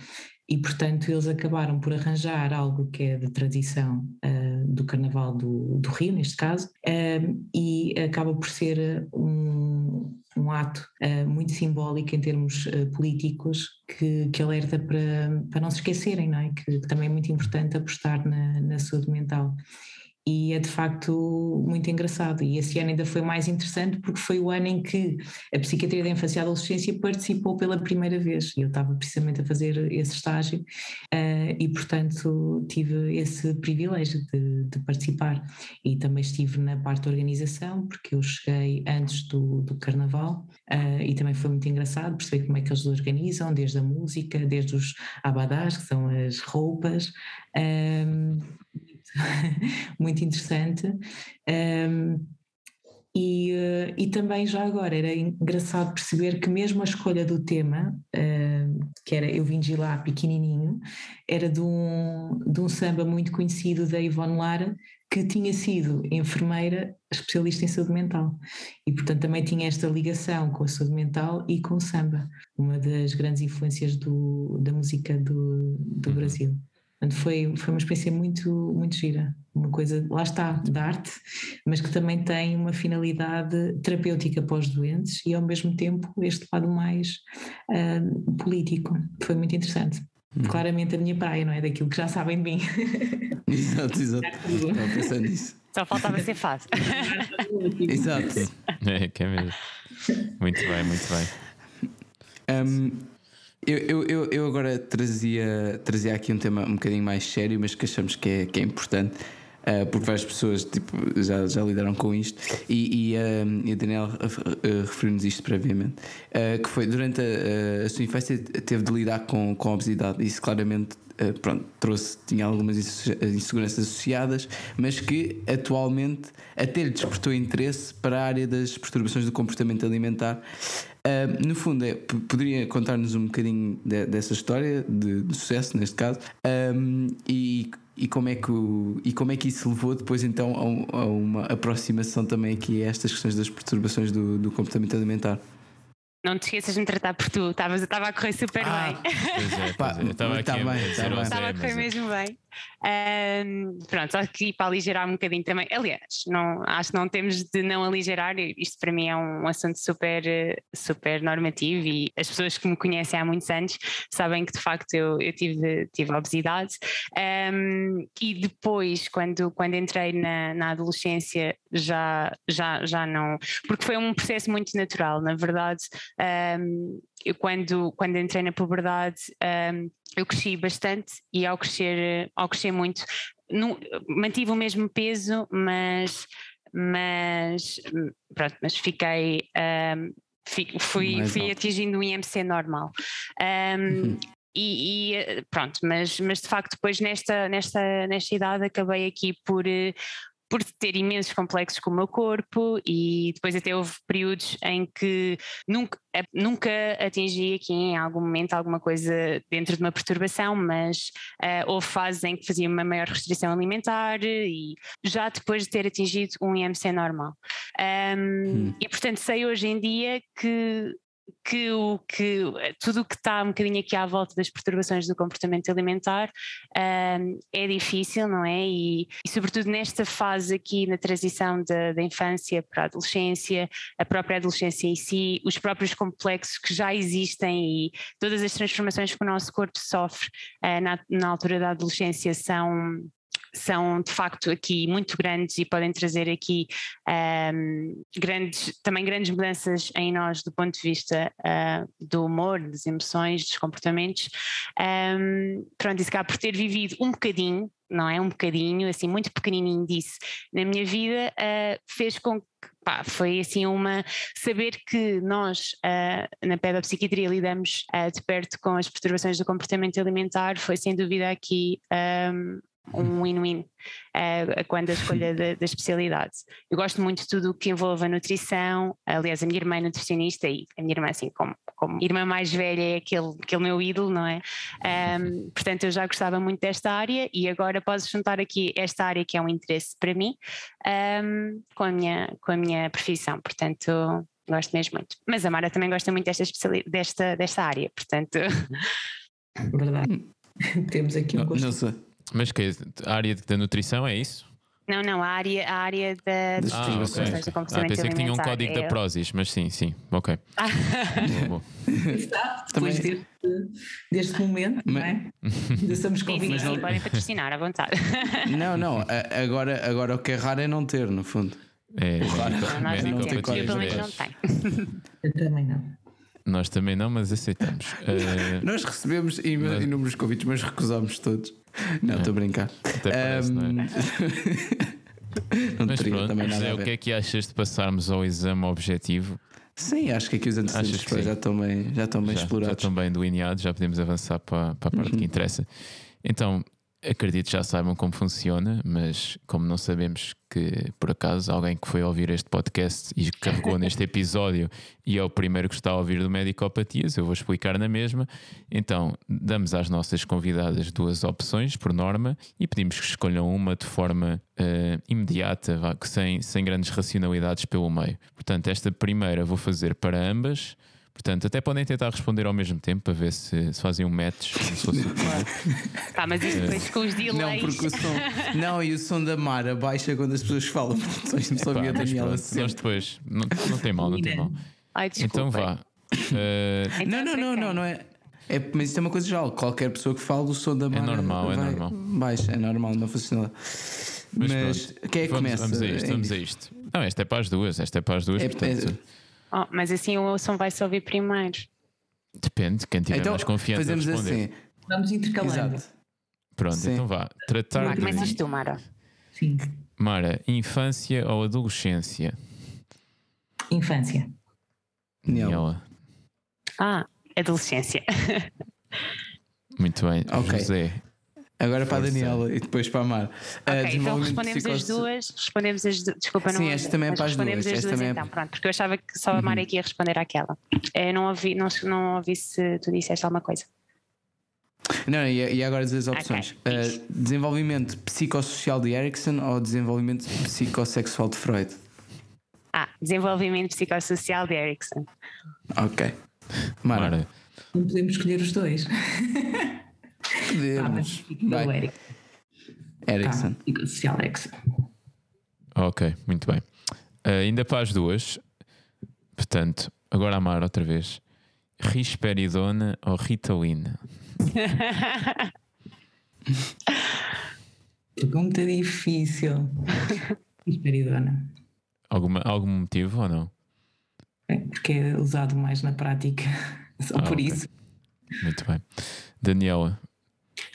e portanto eles acabaram por arranjar algo que é de tradição uh, do Carnaval do, do, Rio, neste caso, uh, e acaba por ser um, um ato uh, muito simbólico em termos políticos que, que alerta para, para não se esquecerem, não é? que, que também é muito importante apostar na, na saúde mental e é de facto muito engraçado. E esse ano ainda foi mais interessante porque foi o ano em que a Psiquiatria da Infância e Adolescência participou pela primeira vez. Eu estava precisamente a fazer esse estágio uh, e, portanto, tive esse privilégio de, de, participar. E também estive na parte da organização, porque eu cheguei antes do, do Carnaval uh, e também foi muito engraçado perceber como é que eles organizam, desde a música, desde os abadás, que são as roupas. Um, muito interessante. Um, e, uh, e também já agora era engraçado perceber que mesmo a escolha do tema, que era Eu Vim de lá pequenininho, era de um, de um samba muito conhecido da Ivone Lara, que tinha sido enfermeira especialista em saúde mental e portanto também tinha esta ligação com a saúde mental e com o samba, uma das grandes influências do, da música do, do uhum. Brasil. Portanto, foi, foi uma experiência muito, muito gira. Uma coisa, lá está, da arte, mas que também tem uma finalidade terapêutica para os doentes e ao mesmo tempo este lado mais uh, político. Foi muito interessante. Hum. Claramente a minha praia, não é? Daquilo que já sabem de mim. Exato, exato. Estava pensando nisso. Só faltava ser fácil. exato. É, que é mesmo. Muito bem, muito bem. Um, eu, eu, eu, eu, agora trazia, trazia aqui um tema um bocadinho mais sério, mas que achamos que é, que é importante. Uh, porque várias pessoas tipo, já, já lidaram com isto e, e, uh, e a Daniel uh, referiu-nos isto previamente que foi durante a, a, sua infância teve de lidar com, com a obesidade isso claramente pronto, trouxe, tinha algumas inseguranças associadas mas que atualmente até lhe despertou interesse para a área das perturbações do comportamento alimentar no fundo, é, poderia contar-nos um bocadinho de, dessa história de, de, sucesso, neste caso, um, e e como é que o, e como é que isso levou depois então a, a uma aproximação também aqui a estas questões das perturbações do, do comportamento alimentar? Não te esqueças de me tratar por tu, estava a correr super ah, bem. Pois é, pois é. Estava aqui tá bem, Estava a correr mesmo bem. Um, pronto, só aqui para aligerar um bocadinho também. Aliás, não, acho que não temos de não aligerar, isto para mim é um assunto super, super normativo e as pessoas que me conhecem há muitos anos sabem que de facto eu, eu tive, tive obesidade. Um, e depois, quando, quando entrei na, na adolescência, já, já, já não. Porque foi um processo muito natural, na verdade. Um, eu quando, quando entrei na puberdade um, eu cresci bastante e ao crescer, ao crescer muito não, mantive o mesmo peso, mas, mas, pronto, mas fiquei. Um, fui, fui atingindo um IMC normal. Um, uhum. E, e, pronto, mas, mas de facto depois nesta, nesta, nesta idade acabei aqui por, por ter imensos complexos com o meu corpo e depois até houve períodos em que nunca, nunca atingi aqui em algum momento alguma coisa dentro de uma perturbação, mas uh, houve fases em que fazia uma maior restrição alimentar e já depois de ter atingido um IMC normal. Um, hum. E portanto sei hoje em dia que que, o, que tudo o que está um bocadinho aqui à volta das perturbações do comportamento alimentar um, é difícil, não é? E, e, sobretudo nesta fase aqui na transição da, da, infância para a adolescência, a própria adolescência em si, os próprios complexos que já existem e todas as transformações que o nosso corpo sofre uh, na, na altura da adolescência são são de facto aqui muito grandes e podem trazer aqui um, grandes, também grandes mudanças em nós do ponto de vista uh, do humor, das emoções, dos comportamentos. Um, pronto, e se cá por ter vivido um bocadinho, não é? Um bocadinho, assim, muito pequenininho disso na minha vida, uh, fez com que Pá, foi assim uma saber que nós uh, na pedopsiquiatria lidamos uh, de perto com as perturbações do comportamento alimentar foi sem dúvida aqui um, um win-win uh, quando a escolha da, da, especialidade. Eu gosto muito de tudo o que envolve a nutrição, aliás, a minha irmã é nutricionista e a minha irmã, assim, como, como irmã mais velha, é aquele, aquele meu ídolo, não é? Um, portanto, eu já gostava muito desta área e agora posso juntar aqui esta área que é um interesse para mim um, com, a minha, com a minha profissão, portanto. Gosto mesmo muito. Mas a Mara também gosta muito desta, desta, desta área, portanto. Verdade. Temos aqui um gosto. Não, não mas que a área da nutrição é isso? Não, não, a área, a área da, das ah, okay. ah, pensei que tinha um código é da Prozis, mas sim, sim, ok. Ah. Está, depois deste, deste momento, mas... não é? Ainda estamos convidados. Sim, sim, sim, podem patrocinar à vontade. Não, não, agora, agora o que é raro é não ter, no fundo. É, claro. Não, nós não temos, eu pelo menos não tenho. Eu também não. Nós também não, mas aceitamos. Uh... Nós recebemos inúmeros convites, mas recusamos todos. Não, estou a brincar. Até parece, um... não é? não Mas pronto, também nada José, o que é que achas de passarmos ao exame objetivo? Sim, acho que aqui os antecedentes já estão bem, já estão bem já, explorados. Já estão bem delineados, já podemos avançar para, para a parte uhum. que interessa. Então, acredito já saibam como funciona, mas como não sabemos que por acaso alguém que foi ouvir este podcast e carregou neste episódio e é o primeiro que está a ouvir do Medicopatias, eu vou explicar na mesma. Então, damos às nossas convidadas duas opções, por norma, e pedimos que escolham uma de forma uh, imediata, sem, sem grandes racionalidades pelo meio. Portanto, esta primeira vou fazer para ambas. Portanto, até podem tentar responder ao mesmo tempo para ver se, se fazem um match. Pá, mas isso depois com os delays. Não, porque o som. Não, e o som da Mara baixa quando as pessoas falam. Só a Daniela Nós depois. Não, não tem mal, não tem mal. Ai, então vá. Uh... Não, não, não, não, não é. É, mas isso é uma coisa geral. Qualquer pessoa que fala, o som da Mara. É normal, é normal. Baixa, é normal, não funciona. Mas, mas quem é que vamos, começa? Vamos a isto, vamos a isto. Não, esta é para as duas, esta é para as duas. É, portanto... é, Oh, mas assim o som vai se ouvir primeiro. Depende, quem tiver então, mais confiança fazemos responder. assim. Vamos intercalando. Exato. Pronto, Sim. então vá. Tratar de... Começas tu, Mara. Sim. Mara, infância ou adolescência? Infância. Daniela. Ah, adolescência. Muito bem. Ok. José. Agora para a Força. Daniela e depois para a Mar. Ok, então desenvolvimento respondemos as duas. Respondemos as duas. Desculpa, não Sim, esta também é para as respondemos duas, as esta duas também é- então, pronto, porque eu achava que só a Mara é que ia responder àquela. Eu não ouvi, não, não ouvi se tu disseste alguma coisa. Não, não, e, e agora as opções. Ok. Ah, desenvolvimento psicossocial de Erickson ou desenvolvimento psicossexual de Freud? Ah, desenvolvimento psicossocial de Erickson. Ok. Mara, Mara. Não podemos escolher os dois. Ah, mas podemos. Vai, Eric. Erickson. Tá, social Erickson. Ok, muito bem. Ah, ainda para as duas. Portanto, agora a Mara outra vez. Risperidona ou Ritalina? Pergunta difícil. Esperidona. Alguma, algum motivo ou não? É, porque é usado mais na prática. Só Ah, por ok. isso. Muito bem. Daniela.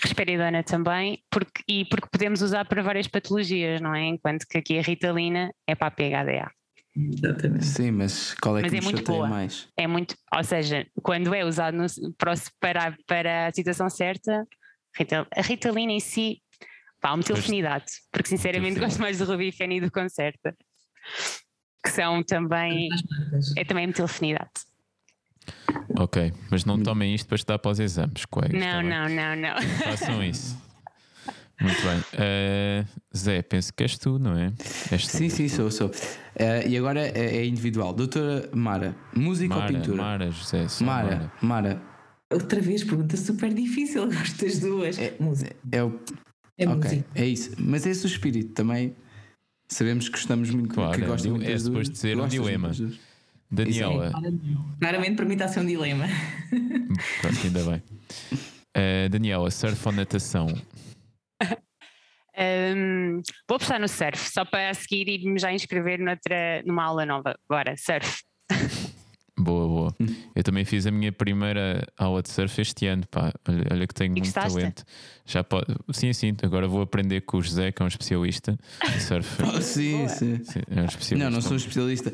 Risperidona também, porque, e porque podemos usar para várias patologias, não é? Enquanto que aqui a Ritalina é para a PHDA. Exatamente. Sim, mas qual é Mas que é muito boa. mais? É muito, ou seja, quando é usado no- para, para, para a situação certa, Rital- a Ritalina em si, pá, metilfenidade, porque sinceramente gosto mais do Rubifene e do Concerta, que são também, é também metilfenidade. Ok, mas não tomem isto para estar para os exames, colegas. Não, tá não, não, não. Façam isso. Muito bem. Ah, Zé, penso que és tu, não é? És tu. Sim, sim, sou, sou. Ah, e agora é, é individual. Doutora Mara, música Mara, ou pintura? Mara, José, Mara, Mara. Mara, Outra vez, pergunta super difícil. Gosto das duas. É- música. é o. É ok, música. é isso. Mas é esse o espírito também. Sabemos que gostamos muito Claro, que é um gostam dil- muito é das duas. suposto ser um dilema. Daniela, Claramente para mim está a ser um dilema. pronto, ainda bem. Ah, Daniela, surf ou natação? Hum, vou apostar no surf, só para a seguir e me já inscrever noutra, numa aula nova. Bora, surf. Boa, boa. Eu também fiz a minha primeira aula de surf este ano, pá. Olha, olha que tenho muito gostaste? talento. Já pode... Sim, sim, agora vou aprender com o José, que é um especialista em surf. Oh, sim, sim. Sim, é um especialista. Não, não sou especialista.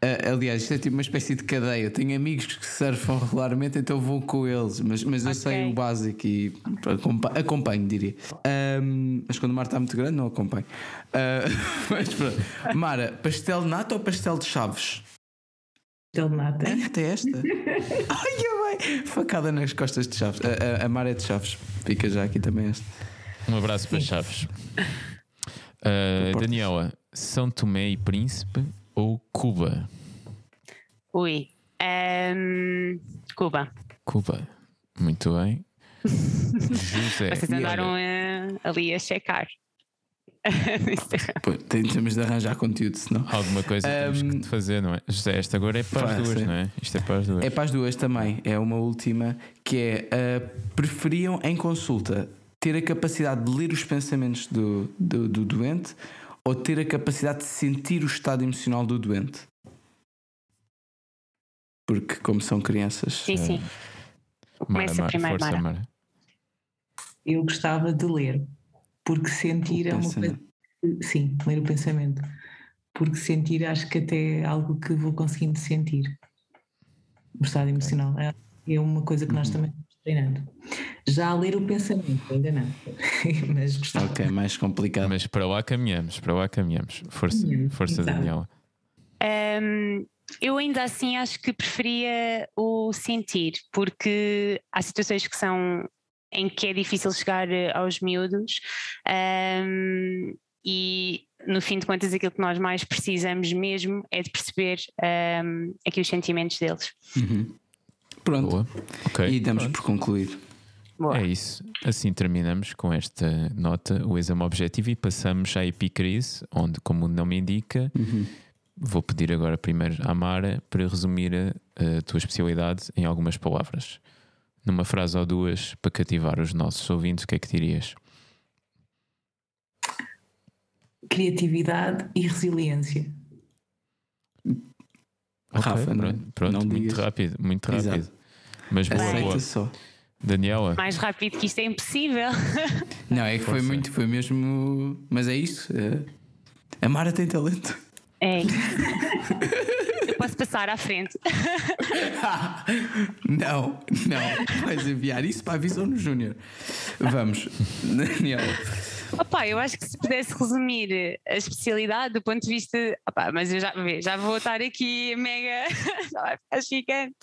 Ah, aliás, isto é tipo uma espécie de cadeia. Eu tenho amigos que surfam regularmente, então vou com eles. Mas, mas eu sei o básico e acompa- acompanho, diria. Ahm, mas quando o mar está muito grande, não acompanho. Ah, mas pronto. Mara, pastel de nata ou pastel de chaves? Ele nata. Ai, até esta. Ai, eu bem. Facada nas costas de chaves. A, a, a Mara é de chaves. Fica já aqui também esta. Um abraço para Chaves. Portas. Daniela, São Tomé e Príncipe ou Cuba? Ui. Hum, Cuba. Cuba. Muito bem. José. Vocês andaram olha, eh, ali a checar. Pô, temos de arranjar conteúdo, senão. Alguma coisa temos Ahm, que fazer, não é? José, esta agora é para as duas, sim. não é? Isto é para as duas. É para as duas também. É uma última que é ah, preferiam em consulta ter a capacidade de ler os pensamentos do, do, do doente ou ter a capacidade de sentir o estado emocional do doente? Porque, como são crianças. Sim, sim. Mara, Começa Mara, primeiro, força, Mara. Mara. Eu gostava de ler. Porque sentir O é uma pensamento. coisa. Sim, ler o pensamento. Porque sentir acho que até é algo que vou conseguindo sentir. O estado emocional. É- É uma coisa que Uhum. nós também estamos treinando. Já ler o pensamento, ainda não. Mas gostava. Ok, mais complicado. Mas para lá caminhamos, para lá caminhamos. Força, Caminhamos, força exato. Daniela. Hum, eu ainda assim acho que preferia o sentir, porque há situações que são em que é difícil chegar eh, aos miúdos hum, e no fim de contas aquilo que nós mais precisamos mesmo é de perceber hum, aqui os sentimentos deles. Uhum. Pronto. Boa. Ok. E damos pronto. por concluído. Boa. É isso. Assim terminamos com esta nota, o exame objetivo, e passamos à epicrise, onde, como o nome indica, Uhum. vou pedir agora primeiro à Mara para resumir a, a tua especialidade em algumas palavras. Numa frase ou duas, para cativar os nossos ouvintes, o que é que dirias? Criatividade e resiliência. Ok, Rafa, não- pronto, pronto, não muito digas. rápido, muito Exato. Mas boa, boa. só. Daniela? Mais rápido que isto é impossível. Não, é que foi Força. muito, foi mesmo. Mas é isso. é- A Mara tem talento. É. Eu posso passar à frente. Não, não. Vais enviar isso para a Visão no Júnior. Vamos, Daniela. Opa, eu acho que se pudesse resumir a especialidade do ponto de vista. Opa, mas eu já, já vou estar aqui mega. já vai ficar gigante.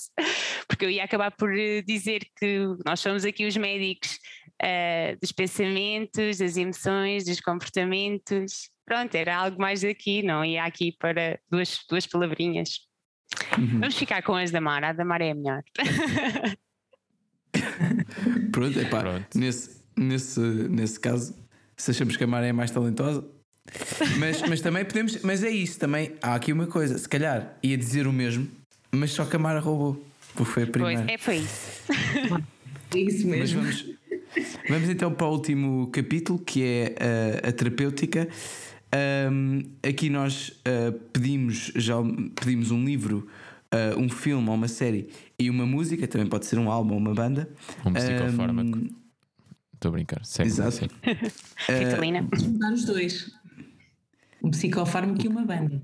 Porque eu ia acabar por dizer que nós somos aqui os médicos eh, dos pensamentos, das emoções, dos comportamentos. Pronto, era algo mais daqui, não ia aqui para duas, duas palavrinhas. Vamos ficar com as da Mara, a da Mara é a melhor. Pronto, epá, Pronto. Nesse, nesse, nesse caso, se achamos que a Mara é mais talentosa. Mas, mas também podemos. Mas é isso, também há aqui uma coisa. Se calhar ia dizer o mesmo, mas só que a Mara roubou. Porque foi a Pois, primeira. é, foi isso. É isso Mas mesmo. vamos, vamos então para o último capítulo que é a, a terapêutica. Ahm, aqui nós ah, pedimos, já pedimos um livro, ah, um filme ou uma série e uma música, também pode ser um álbum ou uma banda. Um psicofármaco. Ahm, Estou a brincar. Segue, Exato. segue. Vitalina. Vamos mudar os dois. Um psicofármaco e uma banda.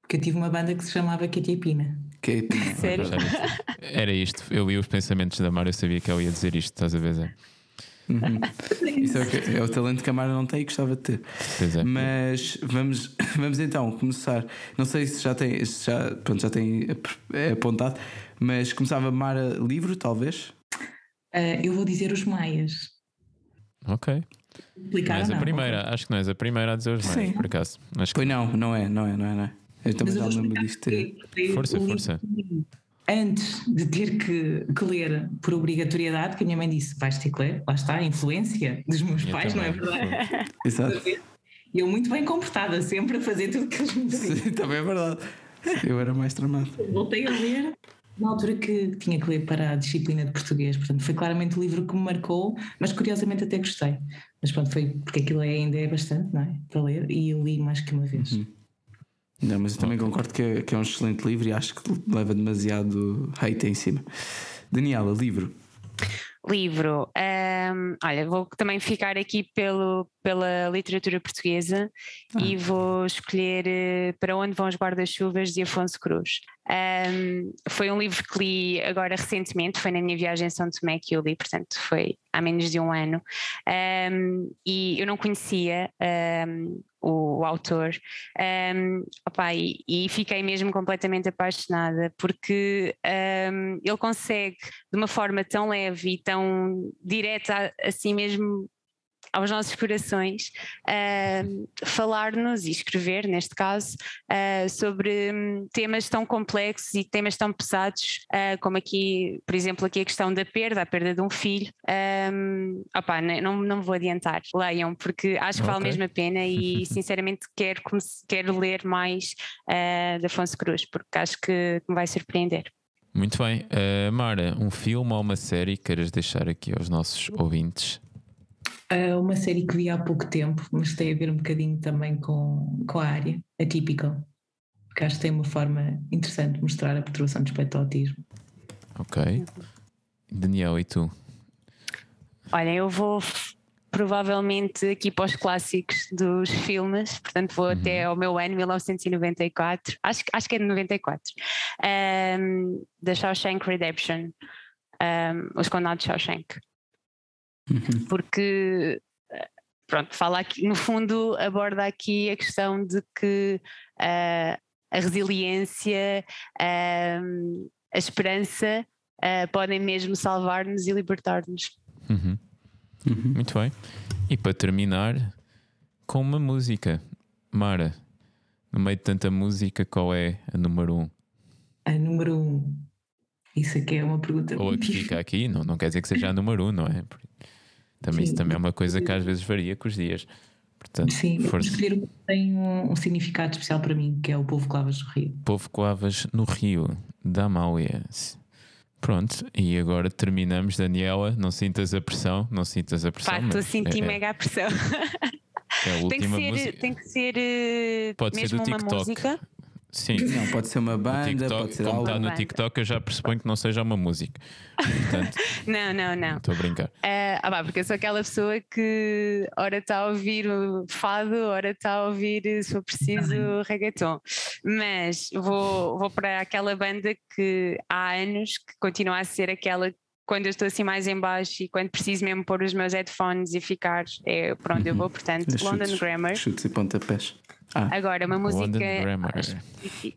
Porque eu tive uma banda que se chamava Catiapina. é- Sério? Era isto. Eu li os pensamentos da Mara, eu sabia que ela ia dizer isto, estás a ver? Zé? Isso é o, que- é o talento que a Mara não tem e gostava de ter. Pois é. Mas vamos, vamos então começar. Não sei se já tem, se já, pronto, já tem é apontado, mas começava Mara livro, talvez. Ah, eu vou dizer os Maias. Ok. Não Explicar és ou a não? primeira, acho que não és a primeira a dizer os mais, Sim. por acaso. Acho que Pois não, não é, não é, não é, não é. Eu também já lembro disto. Força, força. Antes de ter que, que ler por obrigatoriedade, que a minha mãe disse: vais ter que ler, lá está, a influência dos meus Eu pais, não é também. verdade? Exato. E eu muito bem comportada, sempre a fazer tudo o que eles me pediam. Sim, também é verdade. Eu era mais tramado. Voltei a ler na altura que tinha que ler para a disciplina de português, portanto foi claramente o livro que me marcou, mas curiosamente até gostei. Mas pronto, foi porque aquilo é- ainda é bastante, não é? Para ler, e eu li mais que uma vez. Não, mas eu também concordo que é, que é um excelente livro e acho que leva demasiado hate em cima. Daniela, livro. Livro. Ahm, olha, vou também ficar aqui pelo, pela literatura portuguesa e vou escolher eh, Para Onde Vão os Guarda-Chuvas de Afonso Cruz. Ahm, foi um livro que li agora recentemente, foi na minha viagem a São Tomé que eu li, portanto foi há menos de um ano. Ahm, e eu não conhecia o, o autor. Um, opá, e, e fiquei mesmo completamente apaixonada porque um, ele consegue de uma forma tão leve e tão direta assim mesmo aos nossos corações um, falar-nos e escrever neste caso uh, sobre hum, temas tão complexos e temas tão pesados uh, como aqui por exemplo aqui a questão da perda a perda de um filho um, opá, ne- não, não vou adiantar leiam porque acho que vale Ok. mesmo a pena e sinceramente quero, quero ler mais uh, de Afonso Cruz porque acho que me vai surpreender Muito bem. Uh, Mara, um filme ou uma série que queiras deixar aqui aos nossos ouvintes? Ah, uma série que vi há pouco tempo, mas tem a ver um bocadinho também com, com a área, Atypical, que acho que tem uma forma interessante de mostrar a perturbação de espectro autismo. Ok. Daniel, e tu? Olha, eu vou provavelmente aqui para os clássicos dos filmes, portanto vou até ao meu ano, 1994, acho, que- acho que é de 94, um, da Shawshank Redemption, um, Os Condenados de Shawshank, porque eh, pronto, fala aqui, no fundo aborda aqui a questão de que ah, a resiliência, ahm, a esperança ah, podem mesmo salvar-nos e libertar-nos. Uhum. Muito bem. E para terminar, com uma música. Mara, no meio de tanta música, qual é a número um? A número um, isso aqui é uma pergunta Ou a muito que fica aqui? Não, não quer dizer que seja a número um, não é? Também, isso Sim. também é uma coisa que às vezes varia com os dias. Portanto, Sim, força. escolher o que tem um, um significado especial para mim, que é o povo Clavas do Rio. Povo Coavas no Rio, da Amália. Pronto, e agora terminamos, Daniela. Não sintas a pressão, não sintas a pressão. facto, eu mas senti é, mega a pressão. é a tem, que última ser, música. tem que ser eh, Pode ser do uma TikTok. música. Sim. Não, pode ser uma banda, TikTok, pode ser como algo. está no. TikTok, eu já pressuponho que não seja uma música. Portanto, Não, não, não. estou a brincar. Eh, ah, pá, porque eu sou aquela pessoa que ora está a ouvir o fado, ora está a ouvir, se for preciso, reggaeton. Mas vou, vou para aquela banda que há anos que continua a ser aquela que quando eu estou assim mais em baixo e quando preciso mesmo pôr os meus headphones e ficar, é por onde eu vou, portanto, London Chutes- Grammar. Chutes e pontapés. Ah, Agora, uma música. London Grammar.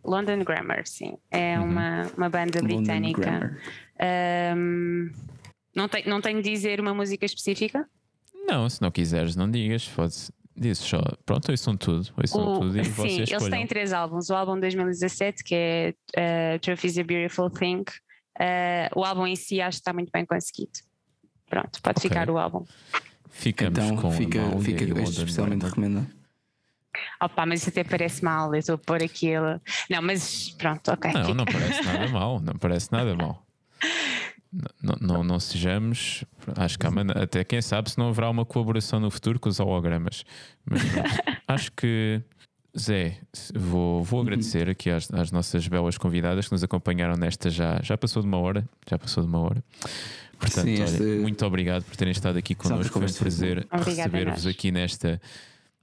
London Grammar, sim. É Uhum. uma, uma banda britânica. Ahm, não, tem, não tenho de dizer uma música específica? Não, se não quiseres, não digas. Pode Dizes só, pronto, ouçam tudo. Ouçam O- tudo e sim, vocês eles escolham. têm três álbuns. O álbum de 2017, que é uh, Trophy's a Beautiful Thing. Uh, o álbum em si acho que está muito bem conseguido. Pronto, pode Ok. ficar o álbum. Ficamos então com fica, fica especialmente recomendado. Opa, mas isso até parece mal. Eu estou a pôr aquilo. Não, mas pronto, ok. Não, fica. não parece nada mal. Não parece nada mal. Não, não, não sejamos. Acho que há até quem sabe se não haverá uma colaboração no futuro com os hologramas. Mas pronto, acho que. Zé, vou, vou agradecer aqui às, às nossas belas convidadas que nos acompanharam nesta já. Já passou de uma hora. Já passou de uma hora. Portanto, Sim, olha, este- muito obrigado por terem estado aqui connosco. Foi um conversa foi prazer receber-vos aqui nesta.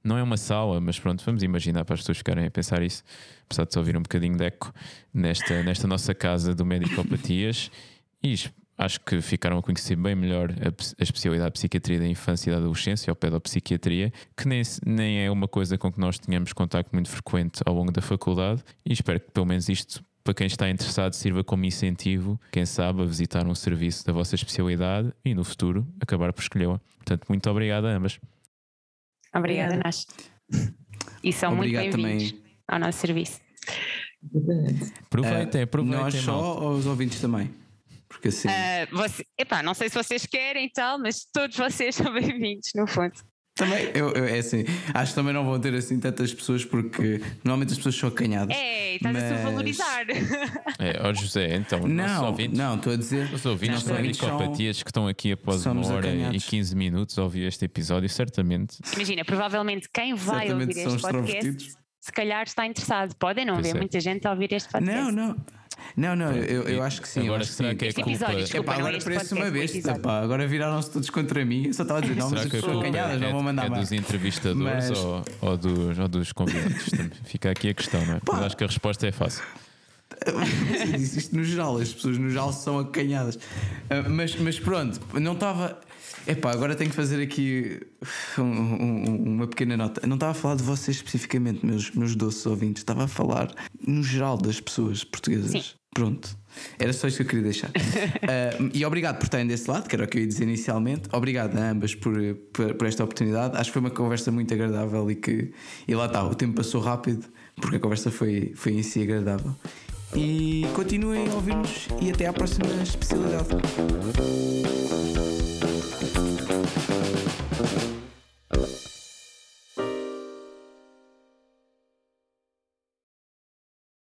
Não é uma sala, mas pronto, vamos imaginar para as pessoas ficarem a pensar isso, apesar de só ouvir um bocadinho de eco nesta, nesta nossa casa do Medicopatias. E acho que ficaram a conhecer bem melhor a, a especialidade de psiquiatria da infância e da adolescência, ou pedopsiquiatria, que nem, nem é uma coisa com que nós tenhamos contacto muito frequente ao longo da faculdade. E espero que pelo menos isto para quem está interessado sirva como incentivo, quem sabe, a visitar um serviço da vossa especialidade e no futuro acabar por escolhê-la. Portanto, muito obrigado a ambas. Obrigada, Obrigada. nós. E são muito Obrigado bem-vindos também. ao nosso serviço. Aproveitem, Ah, aproveitem. Nós só ou os ouvintes também? Porque assim. Ah, você, epá, não sei se vocês querem e tal, mas todos vocês são bem-vindos, no fundo. Também, eu, eu- é assim, acho que também não vão ter assim tantas pessoas porque normalmente as pessoas são acanhadas. É, estás a Mas- se valorizar. É, ó José, então, Não, ouvintes, não, estou a dizer. os ouvintes são- Medicopatias que estão aqui após uma hora acanhados. e 15 minutos a ouvir este episódio, certamente. Imagina, provavelmente quem vai Certamente ouvir este podcast se calhar está interessado. Podem não Pois ver é. muita gente a ouvir este podcast. Não, não. Não, não, eu, eu acho que sim. Agora, acho que será sim. que é culpa... episódio, desculpa. Epá, não é agora parece uma besta, pá. Agora viraram-se todos contra mim. Eu só estava a dizer, não, mas as que pessoas acanhadas não é, vão mandar é mais. dos entrevistadores Mas- ou, ou dos, ou dos convidados? Fica aqui a questão, não é? Mas acho que a resposta é fácil. Isto isto no geral, as pessoas no geral são acanhadas. Ah, mas, mas pronto, não estava. Epá, agora tenho que fazer aqui um- um- uma pequena nota. Não estava a falar de vocês especificamente, meus, meus doces ouvintes. Estava a falar no geral das pessoas portuguesas. Sim. Pronto. Era só isso que eu queria deixar. Ah, e obrigado por estarem desse lado, que era o que eu ia dizer inicialmente. Obrigado a ambas por, por, por esta oportunidade. Acho que foi uma conversa muito agradável e que. E lá está, o tempo passou rápido, porque a conversa foi, foi em si agradável. E continuem a ouvir-nos e até à próxima especialidade. Thank you.